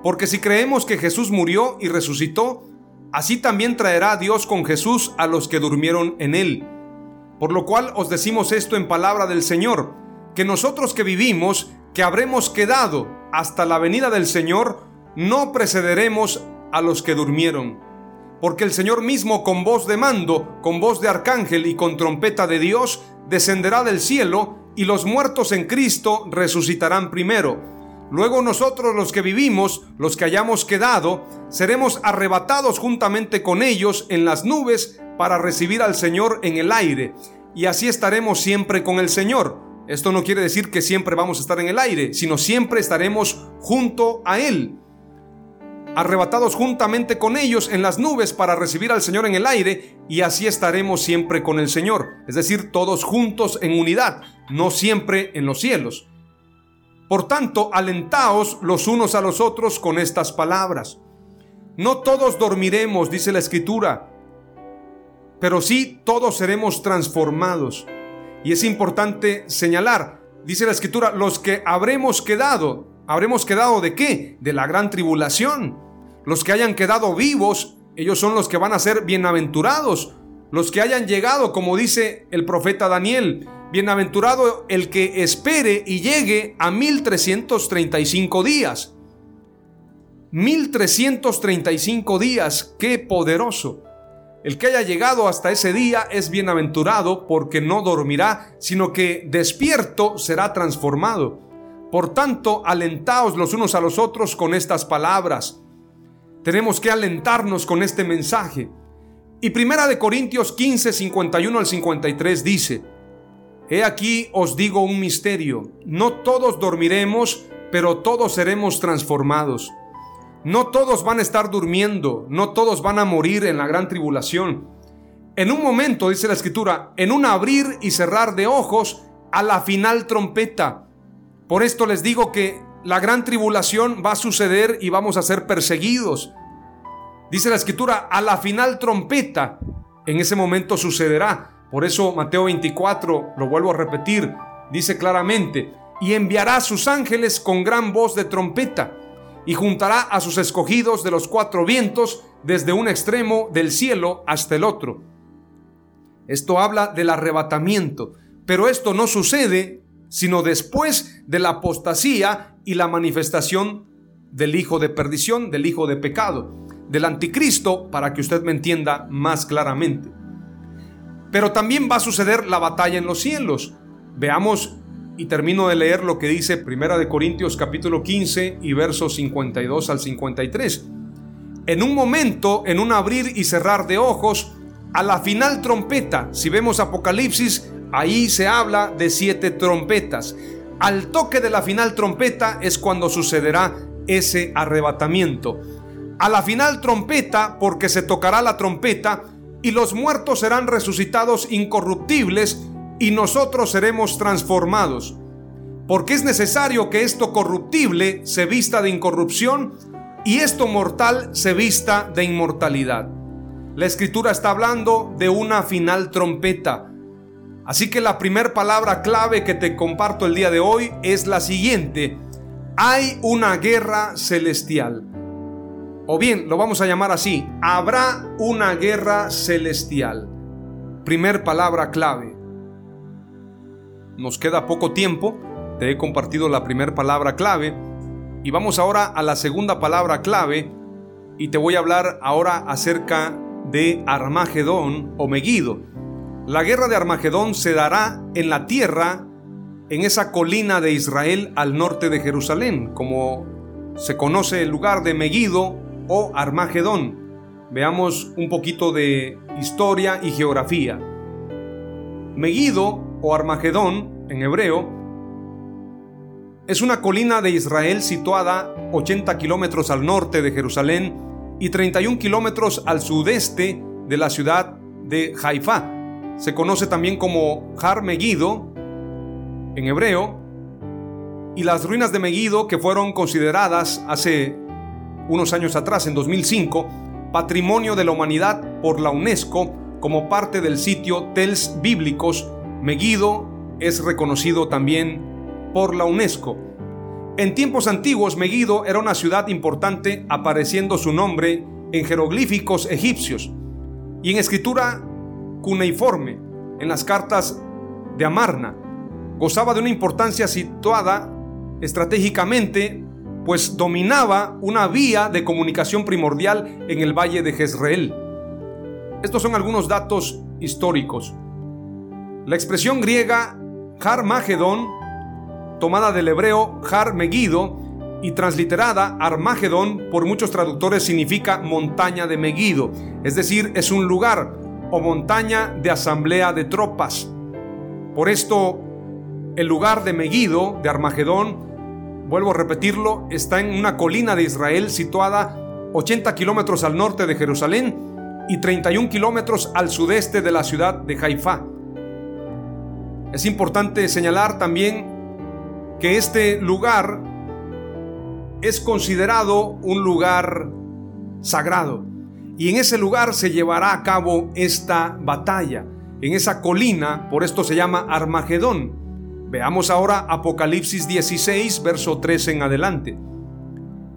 Porque si creemos que Jesús murió y resucitó, así también traerá Dios con Jesús a los que durmieron en él. Por lo cual os decimos esto en palabra del Señor, que nosotros que vivimos, que habremos quedado hasta la venida del Señor, no precederemos a los que durmieron. Porque el Señor mismo con voz de mando, con voz de arcángel y con trompeta de Dios, descenderá del cielo, y los muertos en Cristo resucitarán primero. Luego nosotros los que vivimos, los que hayamos quedado, seremos arrebatados juntamente con ellos en las nubes para recibir al Señor en el aire, y así estaremos siempre con el Señor. Esto no quiere decir que siempre vamos a estar en el aire, sino siempre estaremos junto a Él arrebatados juntamente con ellos en las nubes para recibir al Señor en el aire, y así estaremos siempre con el Señor, es decir, todos juntos en unidad, no siempre en los cielos. Por tanto, alentaos los unos a los otros con estas palabras. No todos dormiremos, dice la Escritura, pero sí todos seremos transformados. Y es importante señalar, dice la Escritura, los que habremos quedado, ¿Habremos quedado de qué? De la gran tribulación. Los que hayan quedado vivos, ellos son los que van a ser bienaventurados. Los que hayan llegado, como dice el profeta Daniel, Bienaventurado el que espere y llegue a 1335 días. 1335 días, qué poderoso. El que haya llegado hasta ese día es bienaventurado porque no dormirá, sino que despierto será transformado. Por tanto, alentaos los unos a los otros con estas palabras. Tenemos que alentarnos con este mensaje. Y Primera de Corintios 15, 51 al 53 dice, He aquí os digo un misterio, no todos dormiremos, pero todos seremos transformados no todos van a estar durmiendo, no todos van a morir en la gran tribulación. En un momento, dice la escritura, en un abrir y cerrar de ojos, a la final trompeta. Por esto les digo que la gran tribulación va a suceder y vamos a ser perseguidos. Dice la escritura, a la final trompeta, en ese momento sucederá. Por eso Mateo 24, lo vuelvo a repetir, dice claramente, y enviará sus ángeles con gran voz de trompeta y juntará a sus escogidos de los cuatro vientos desde un extremo del cielo hasta el otro. Esto habla del arrebatamiento, pero esto no sucede sino después de la apostasía y la manifestación del hijo de perdición, del hijo de pecado, del anticristo, para que usted me entienda más claramente. Pero también va a suceder la batalla en los cielos. Veamos y termino de leer lo que dice Primera de Corintios capítulo 15 y versos 52 al 53. En un momento, en un abrir y cerrar de ojos, a la final trompeta, si vemos Apocalipsis, ahí se habla de siete trompetas. Al toque de la final trompeta es cuando sucederá ese arrebatamiento. A la final trompeta, porque se tocará la trompeta, y los muertos serán resucitados incorruptibles, y nosotros seremos transformados. Porque es necesario que esto corruptible se vista de incorrupción y esto mortal se vista de inmortalidad. La escritura está hablando de una final trompeta. Así que la primera palabra clave que te comparto el día de hoy es la siguiente. Hay una guerra celestial. O bien, lo vamos a llamar así. Habrá una guerra celestial. Primer palabra clave nos queda poco tiempo, te he compartido la primera palabra clave y vamos ahora a la segunda palabra clave y te voy a hablar ahora acerca de Armagedón o Megido. La guerra de Armagedón se dará en la tierra, en esa colina de Israel al norte de Jerusalén, como se conoce el lugar de Megido o Armagedón. Veamos un poquito de historia y geografía. Megido o Armagedón en hebreo, es una colina de Israel situada 80 kilómetros al norte de Jerusalén y 31 kilómetros al sudeste de la ciudad de Haifa. Se conoce también como Har Megiddo en hebreo y las ruinas de Megiddo que fueron consideradas hace unos años atrás, en 2005, Patrimonio de la Humanidad por la UNESCO como parte del sitio Tels Bíblicos Megiddo es reconocido también por la UNESCO. En tiempos antiguos, Megiddo era una ciudad importante apareciendo su nombre en jeroglíficos egipcios y en escritura cuneiforme en las cartas de Amarna. Gozaba de una importancia situada estratégicamente, pues dominaba una vía de comunicación primordial en el valle de Jezreel. Estos son algunos datos históricos. La expresión griega Har Magedón, tomada del hebreo Har Megiddo y transliterada Armagedón por muchos traductores significa montaña de Megiddo, es decir, es un lugar o montaña de asamblea de tropas. Por esto, el lugar de Megiddo, de Armagedón, vuelvo a repetirlo, está en una colina de Israel situada 80 kilómetros al norte de Jerusalén y 31 kilómetros al sudeste de la ciudad de Haifa. Es importante señalar también que este lugar es considerado un lugar sagrado y en ese lugar se llevará a cabo esta batalla, en esa colina, por esto se llama Armagedón. Veamos ahora Apocalipsis 16, verso 13 en adelante.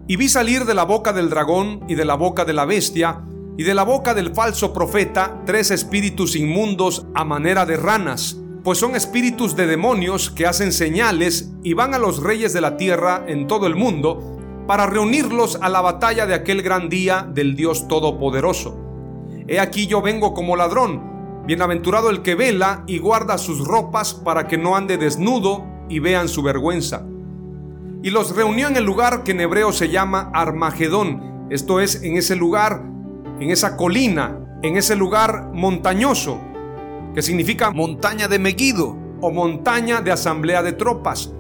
Y vi salir de la boca del dragón y de la boca de la bestia y de la boca del falso profeta tres espíritus inmundos a manera de ranas pues son espíritus de demonios que hacen señales y van a los reyes de la tierra en todo el mundo para reunirlos a la batalla de aquel gran día del Dios Todopoderoso. He aquí yo vengo como ladrón, bienaventurado el que vela y guarda sus ropas para que no ande desnudo y vean su vergüenza. Y los reunió en el lugar que en hebreo se llama Armagedón, esto es, en ese lugar, en esa colina, en ese lugar montañoso, que significa montaña de Megido o montaña de asamblea de tropas,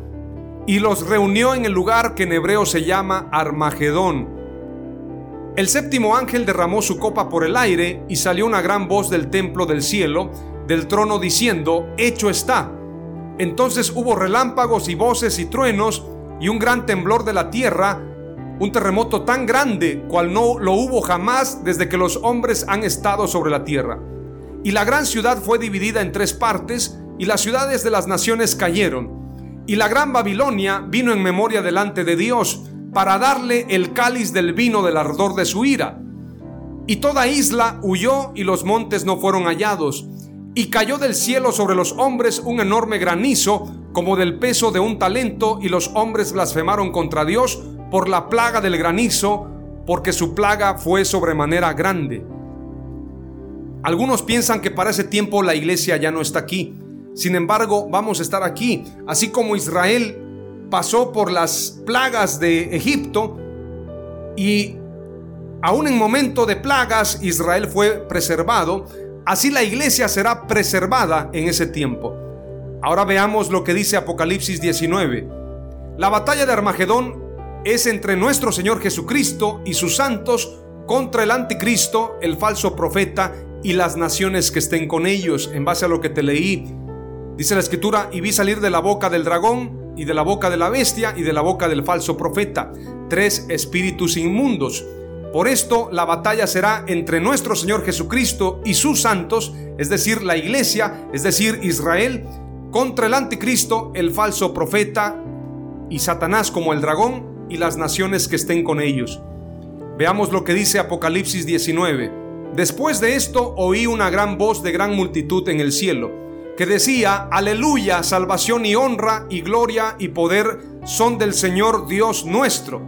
y los reunió en el lugar que en hebreo se llama Armagedón. El séptimo ángel derramó su copa por el aire y salió una gran voz del templo del cielo, del trono, diciendo, Hecho está. Entonces hubo relámpagos y voces y truenos y un gran temblor de la tierra, un terremoto tan grande cual no lo hubo jamás desde que los hombres han estado sobre la tierra. Y la gran ciudad fue dividida en tres partes, y las ciudades de las naciones cayeron. Y la gran Babilonia vino en memoria delante de Dios, para darle el cáliz del vino del ardor de su ira. Y toda isla huyó y los montes no fueron hallados. Y cayó del cielo sobre los hombres un enorme granizo, como del peso de un talento, y los hombres blasfemaron contra Dios por la plaga del granizo, porque su plaga fue sobremanera grande. Algunos piensan que para ese tiempo la iglesia ya no está aquí. Sin embargo, vamos a estar aquí. Así como Israel pasó por las plagas de Egipto y aún en momento de plagas Israel fue preservado, así la iglesia será preservada en ese tiempo. Ahora veamos lo que dice Apocalipsis 19. La batalla de Armagedón es entre nuestro Señor Jesucristo y sus santos contra el anticristo, el falso profeta y las naciones que estén con ellos, en base a lo que te leí. Dice la escritura, y vi salir de la boca del dragón, y de la boca de la bestia, y de la boca del falso profeta, tres espíritus inmundos. Por esto la batalla será entre nuestro Señor Jesucristo y sus santos, es decir, la iglesia, es decir, Israel, contra el anticristo, el falso profeta, y Satanás como el dragón, y las naciones que estén con ellos. Veamos lo que dice Apocalipsis 19. Después de esto oí una gran voz de gran multitud en el cielo, que decía, Aleluya, salvación y honra y gloria y poder son del Señor Dios nuestro,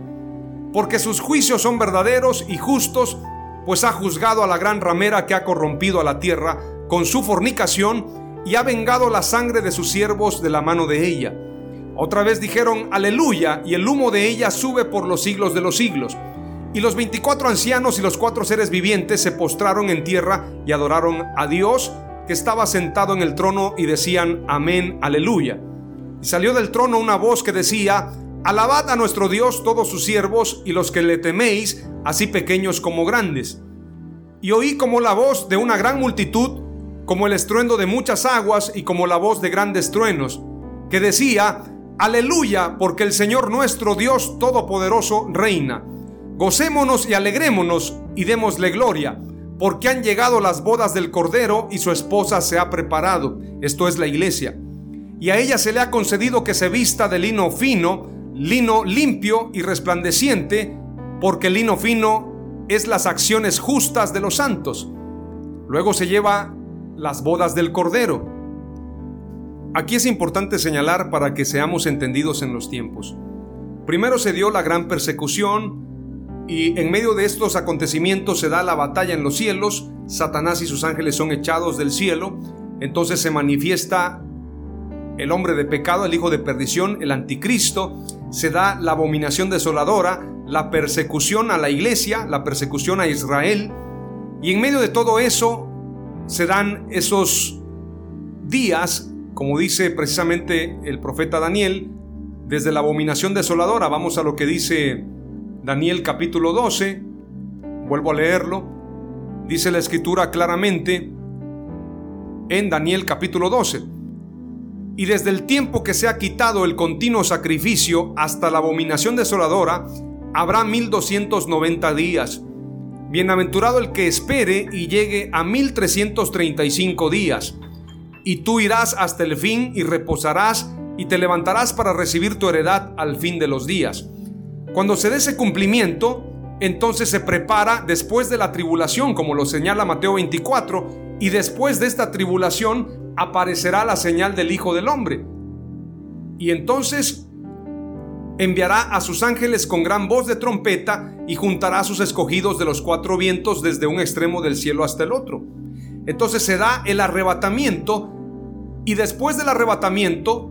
porque sus juicios son verdaderos y justos, pues ha juzgado a la gran ramera que ha corrompido a la tierra con su fornicación y ha vengado la sangre de sus siervos de la mano de ella. Otra vez dijeron, Aleluya, y el humo de ella sube por los siglos de los siglos. Y los 24 ancianos y los cuatro seres vivientes se postraron en tierra y adoraron a Dios que estaba sentado en el trono y decían amén, aleluya. Y salió del trono una voz que decía, alabad a nuestro Dios todos sus siervos y los que le teméis, así pequeños como grandes. Y oí como la voz de una gran multitud, como el estruendo de muchas aguas y como la voz de grandes truenos, que decía, aleluya, porque el Señor nuestro Dios Todopoderoso reina. Gocémonos y alegrémonos y démosle gloria, porque han llegado las bodas del Cordero y su esposa se ha preparado, esto es la iglesia. Y a ella se le ha concedido que se vista de lino fino, lino limpio y resplandeciente, porque el lino fino es las acciones justas de los santos. Luego se lleva las bodas del Cordero. Aquí es importante señalar para que seamos entendidos en los tiempos. Primero se dio la gran persecución, y en medio de estos acontecimientos se da la batalla en los cielos, Satanás y sus ángeles son echados del cielo, entonces se manifiesta el hombre de pecado, el hijo de perdición, el anticristo, se da la abominación desoladora, la persecución a la iglesia, la persecución a Israel, y en medio de todo eso se dan esos días, como dice precisamente el profeta Daniel, desde la abominación desoladora, vamos a lo que dice Daniel capítulo 12, vuelvo a leerlo, dice la escritura claramente en Daniel capítulo 12. Y desde el tiempo que se ha quitado el continuo sacrificio hasta la abominación desoladora, habrá 1290 días. Bienaventurado el que espere y llegue a 1335 días. Y tú irás hasta el fin y reposarás y te levantarás para recibir tu heredad al fin de los días. Cuando se dé ese cumplimiento, entonces se prepara después de la tribulación, como lo señala Mateo 24, y después de esta tribulación aparecerá la señal del Hijo del Hombre. Y entonces enviará a sus ángeles con gran voz de trompeta y juntará a sus escogidos de los cuatro vientos desde un extremo del cielo hasta el otro. Entonces se da el arrebatamiento y después del arrebatamiento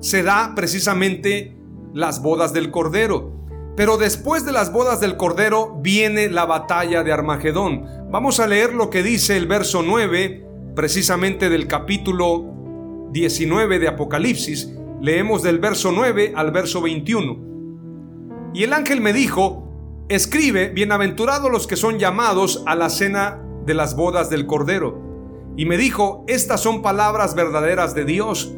se da precisamente las bodas del Cordero. Pero después de las bodas del Cordero viene la batalla de Armagedón. Vamos a leer lo que dice el verso 9, precisamente del capítulo 19 de Apocalipsis. Leemos del verso 9 al verso 21. Y el ángel me dijo, escribe, bienaventurados los que son llamados a la cena de las bodas del Cordero. Y me dijo, estas son palabras verdaderas de Dios.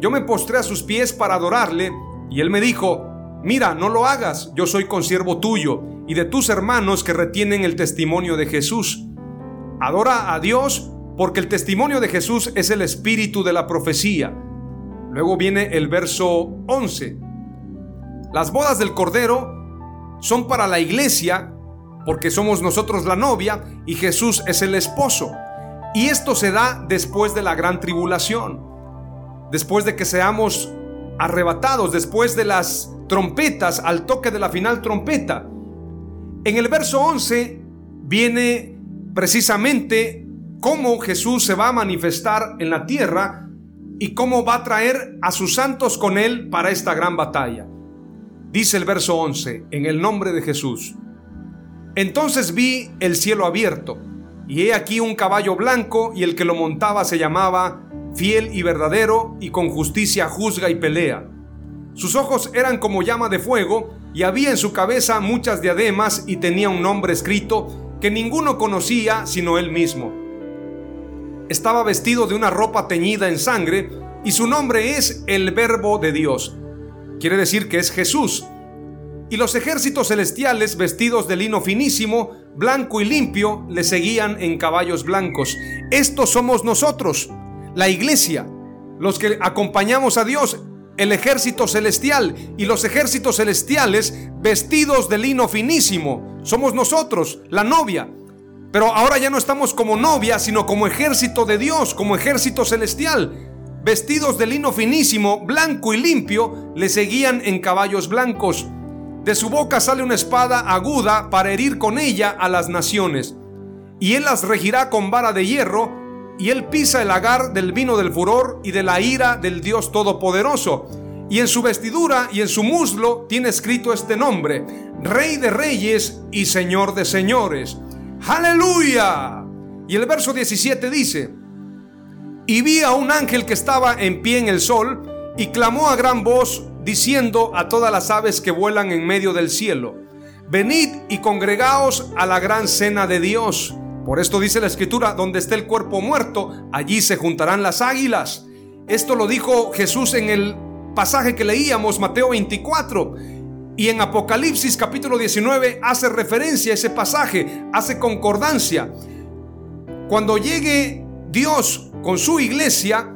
Yo me postré a sus pies para adorarle, y él me dijo, mira, no lo hagas, yo soy consiervo tuyo y de tus hermanos que retienen el testimonio de Jesús. Adora a Dios porque el testimonio de Jesús es el espíritu de la profecía. Luego viene el verso 11. Las bodas del Cordero son para la iglesia porque somos nosotros la novia y Jesús es el esposo. Y esto se da después de la gran tribulación, después de que seamos arrebatados, después de las trompetas, al toque de la final trompeta. En el verso 11 viene precisamente cómo Jesús se va a manifestar en la tierra y cómo va a traer a sus santos con él para esta gran batalla. Dice el verso 11, en el nombre de Jesús. Entonces vi el cielo abierto, y he aquí un caballo blanco, y el que lo montaba se llamaba fiel y verdadero, y con justicia juzga y pelea. Sus ojos eran como llama de fuego, y había en su cabeza muchas diademas, y tenía un nombre escrito que ninguno conocía sino él mismo. Estaba vestido de una ropa teñida en sangre, y su nombre es el Verbo de Dios. Quiere decir que es Jesús y los ejércitos celestiales, vestidos de lino finísimo, blanco y limpio, le seguían en caballos blancos. Estos somos nosotros, la iglesia, los que acompañamos a Dios, el ejército celestial y los ejércitos celestiales vestidos de lino finísimo. Somos nosotros, la novia. Pero ahora ya no estamos como novia, sino como ejército de Dios, como ejército celestial. Vestidos de lino finísimo, blanco y limpio, le seguían en caballos blancos. De su boca sale una espada aguda para herir con ella a las naciones. Y él las regirá con vara de hierro, y él pisa el agar del vino del furor y de la ira del Dios Todopoderoso. Y en su vestidura y en su muslo tiene escrito este nombre, Rey de Reyes y Señor de Señores. Aleluya. Y el verso 17 dice, y vi a un ángel que estaba en pie en el sol, y clamó a gran voz diciendo a todas las aves que vuelan en medio del cielo, venid y congregaos a la gran cena de Dios. Por esto dice la escritura, donde esté el cuerpo muerto, allí se juntarán las águilas. Esto lo dijo Jesús en el pasaje que leíamos, Mateo 24. Y en Apocalipsis capítulo 19 hace referencia a ese pasaje, hace concordancia. Cuando llegue Dios con su iglesia,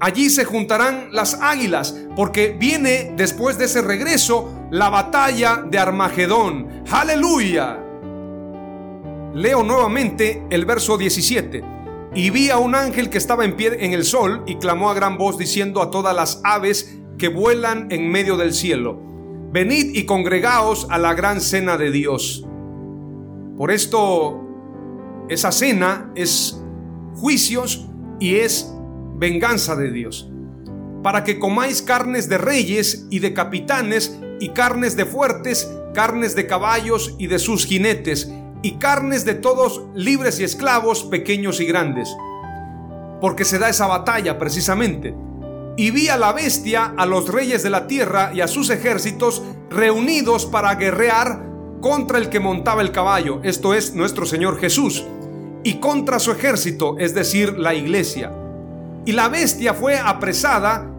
Allí se juntarán las águilas, porque viene después de ese regreso la batalla de Armagedón. Aleluya. Leo nuevamente el verso 17. Y vi a un ángel que estaba en pie en el sol y clamó a gran voz diciendo a todas las aves que vuelan en medio del cielo, venid y congregaos a la gran cena de Dios. Por esto, esa cena es juicios y es venganza de Dios, para que comáis carnes de reyes y de capitanes, y carnes de fuertes, carnes de caballos y de sus jinetes, y carnes de todos libres y esclavos, pequeños y grandes. Porque se da esa batalla precisamente. Y vi a la bestia, a los reyes de la tierra y a sus ejércitos reunidos para guerrear contra el que montaba el caballo, esto es nuestro Señor Jesús, y contra su ejército, es decir, la iglesia. Y la bestia fue apresada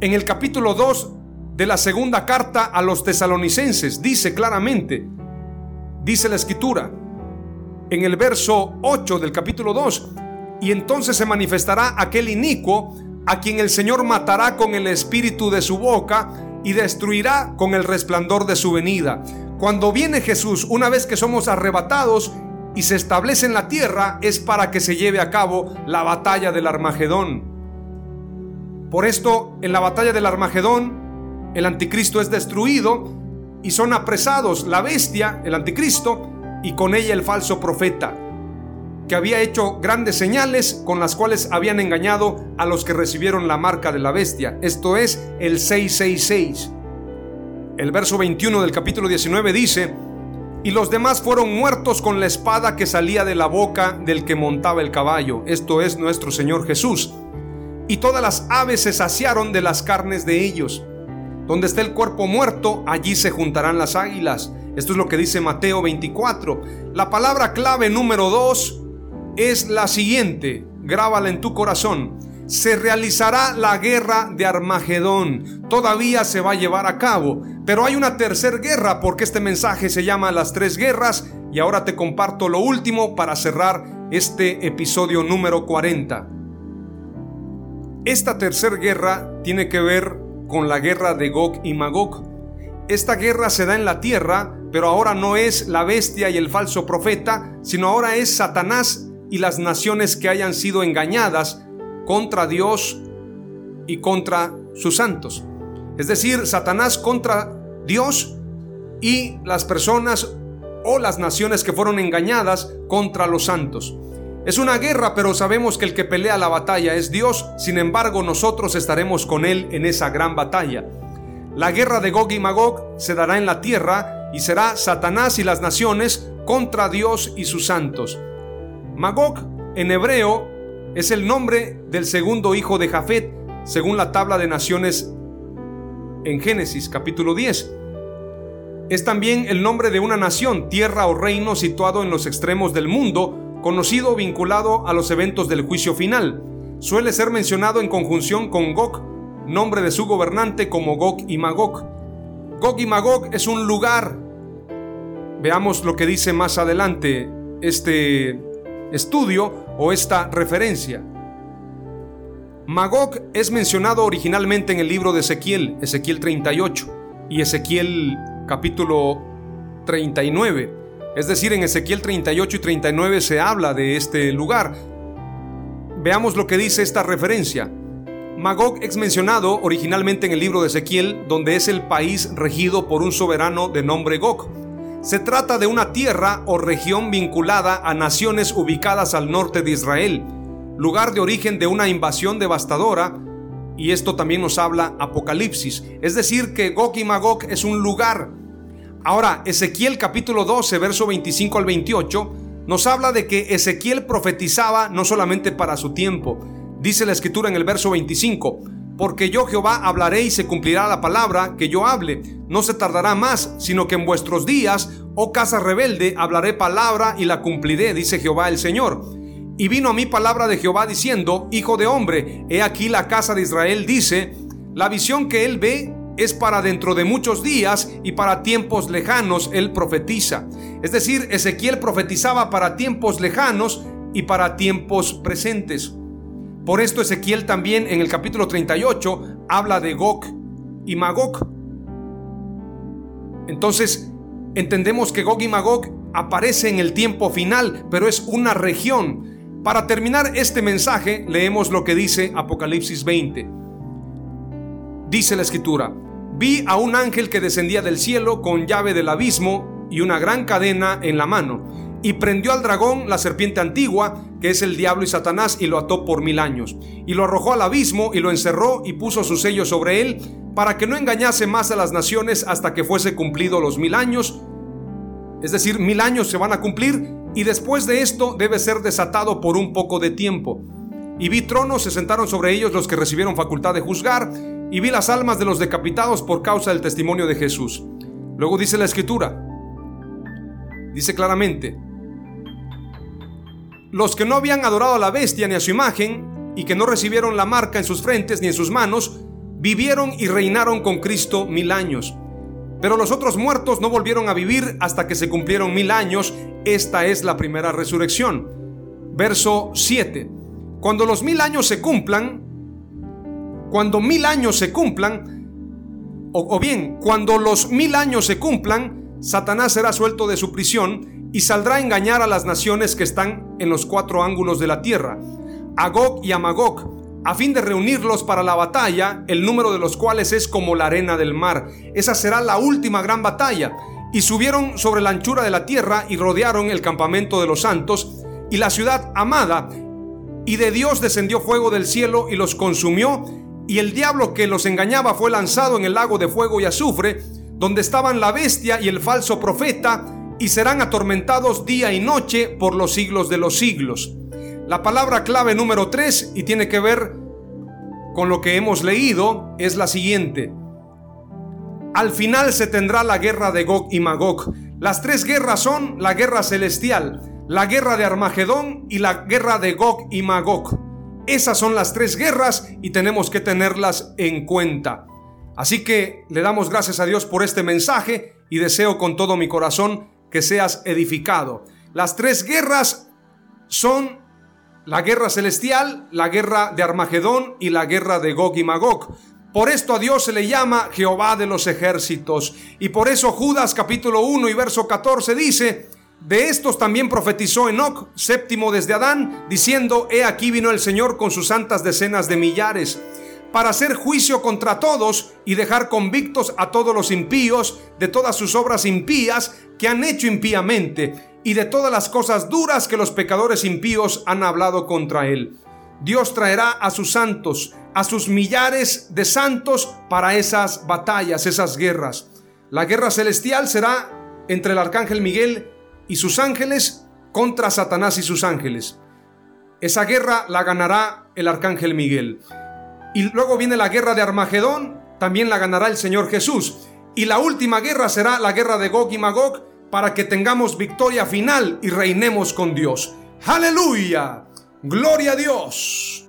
en el capítulo 2 de la segunda carta a los tesalonicenses. Dice claramente, dice la escritura, en el verso 8 del capítulo 2, y entonces se manifestará aquel inicuo a quien el Señor matará con el espíritu de su boca y destruirá con el resplandor de su venida. Cuando viene Jesús, una vez que somos arrebatados y se establece en la tierra, es para que se lleve a cabo la batalla del Armagedón. Por esto, en la batalla del Armagedón, el anticristo es destruido y son apresados la bestia, el anticristo, y con ella el falso profeta, que había hecho grandes señales con las cuales habían engañado a los que recibieron la marca de la bestia. Esto es el 666. El verso 21 del capítulo 19 dice, y los demás fueron muertos con la espada que salía de la boca del que montaba el caballo, esto es nuestro Señor Jesús. Y todas las aves se saciaron de las carnes de ellos. Donde esté el cuerpo muerto, allí se juntarán las águilas. Esto es lo que dice Mateo 24. La palabra clave número 2 es la siguiente, grábala en tu corazón. Se realizará la guerra de Armagedón. Todavía se va a llevar a cabo. Pero hay una tercera guerra porque este mensaje se llama Las Tres Guerras y ahora te comparto lo último para cerrar este episodio número 40. Esta tercera guerra tiene que ver con la guerra de Gog y Magog. Esta guerra se da en la tierra, pero ahora no es la bestia y el falso profeta, sino ahora es Satanás y las naciones que hayan sido engañadas contra Dios y contra sus santos. Es decir, Satanás contra Dios y las personas o las naciones que fueron engañadas contra los santos. Es una guerra, pero sabemos que el que pelea la batalla es Dios, sin embargo nosotros estaremos con Él en esa gran batalla. La guerra de Gog y Magog se dará en la tierra y será Satanás y las naciones contra Dios y sus santos. Magog en hebreo es el nombre del segundo hijo de Jafet, según la tabla de naciones en Génesis capítulo 10. Es también el nombre de una nación, tierra o reino situado en los extremos del mundo, conocido o vinculado a los eventos del juicio final. Suele ser mencionado en conjunción con Gog, nombre de su gobernante como Gog y Magog. Gog y Magog es un lugar. Veamos lo que dice más adelante este estudio o esta referencia. Magog es mencionado originalmente en el libro de Ezequiel, Ezequiel 38 y Ezequiel capítulo 39. Es decir, en Ezequiel 38 y 39 se habla de este lugar. Veamos lo que dice esta referencia. Magog es mencionado originalmente en el libro de Ezequiel, donde es el país regido por un soberano de nombre Gog. Se trata de una tierra o región vinculada a naciones ubicadas al norte de Israel lugar de origen de una invasión devastadora, y esto también nos habla Apocalipsis. Es decir, que Gog y Magog es un lugar. Ahora, Ezequiel capítulo 12, verso 25 al 28, nos habla de que Ezequiel profetizaba no solamente para su tiempo. Dice la escritura en el verso 25, porque yo Jehová hablaré y se cumplirá la palabra que yo hable. No se tardará más, sino que en vuestros días, oh casa rebelde, hablaré palabra y la cumpliré, dice Jehová el Señor. Y vino a mí palabra de Jehová diciendo, Hijo de hombre, he aquí la casa de Israel dice, la visión que él ve es para dentro de muchos días y para tiempos lejanos él profetiza. Es decir, Ezequiel profetizaba para tiempos lejanos y para tiempos presentes. Por esto Ezequiel también en el capítulo 38 habla de Gog y Magog. Entonces, entendemos que Gog y Magog aparece en el tiempo final, pero es una región para terminar este mensaje, leemos lo que dice Apocalipsis 20. Dice la escritura, vi a un ángel que descendía del cielo con llave del abismo y una gran cadena en la mano, y prendió al dragón, la serpiente antigua, que es el diablo y Satanás, y lo ató por mil años, y lo arrojó al abismo y lo encerró y puso su sello sobre él, para que no engañase más a las naciones hasta que fuese cumplido los mil años. Es decir, mil años se van a cumplir y después de esto debe ser desatado por un poco de tiempo. Y vi tronos, se sentaron sobre ellos los que recibieron facultad de juzgar, y vi las almas de los decapitados por causa del testimonio de Jesús. Luego dice la escritura, dice claramente, los que no habían adorado a la bestia ni a su imagen, y que no recibieron la marca en sus frentes ni en sus manos, vivieron y reinaron con Cristo mil años. Pero los otros muertos no volvieron a vivir hasta que se cumplieron mil años. Esta es la primera resurrección. Verso 7. Cuando los mil años se cumplan, cuando mil años se cumplan, o, bien, cuando los mil años se cumplan, Satanás será suelto de su prisión y saldrá a engañar a las naciones que están en los cuatro ángulos de la tierra, a Gog y a Magog, a fin de reunirlos para la batalla, el número de los cuales es como la arena del mar. Esa será la última gran batalla. Y subieron sobre la anchura de la tierra y rodearon el campamento de los santos y la ciudad amada. Y de Dios descendió fuego del cielo y los consumió. Y el diablo que los engañaba fue lanzado en el lago de fuego y azufre, donde estaban la bestia y el falso profeta, y serán atormentados día y noche por los siglos de los siglos. La palabra clave número 3 y tiene que ver con lo que hemos leído es la siguiente. Al final se tendrá la guerra de Gog y Magog. Las tres guerras son la guerra celestial, la guerra de Armagedón y la guerra de Gog y Magog. Esas son las tres guerras y tenemos que tenerlas en cuenta. Así que le damos gracias a Dios por este mensaje y deseo con todo mi corazón que seas edificado. Las tres guerras son la guerra celestial, la guerra de Armagedón y la guerra de Gog y Magog. Por esto a Dios se le llama Jehová de los ejércitos. Y por eso Judas capítulo 1 y verso 14 dice, de estos también profetizó Enoch, séptimo desde Adán, diciendo, He aquí vino el Señor con sus santas decenas de millares, para hacer juicio contra todos y dejar convictos a todos los impíos de todas sus obras impías que han hecho impíamente y de todas las cosas duras que los pecadores impíos han hablado contra él. Dios traerá a sus santos, a sus millares de santos para esas batallas, esas guerras. La guerra celestial será entre el arcángel Miguel y sus ángeles contra Satanás y sus ángeles. Esa guerra la ganará el arcángel Miguel. Y luego viene la guerra de Armagedón, también la ganará el Señor Jesús. Y la última guerra será la guerra de Gog y Magog, para que tengamos victoria final y reinemos con Dios. Aleluya. Gloria a Dios.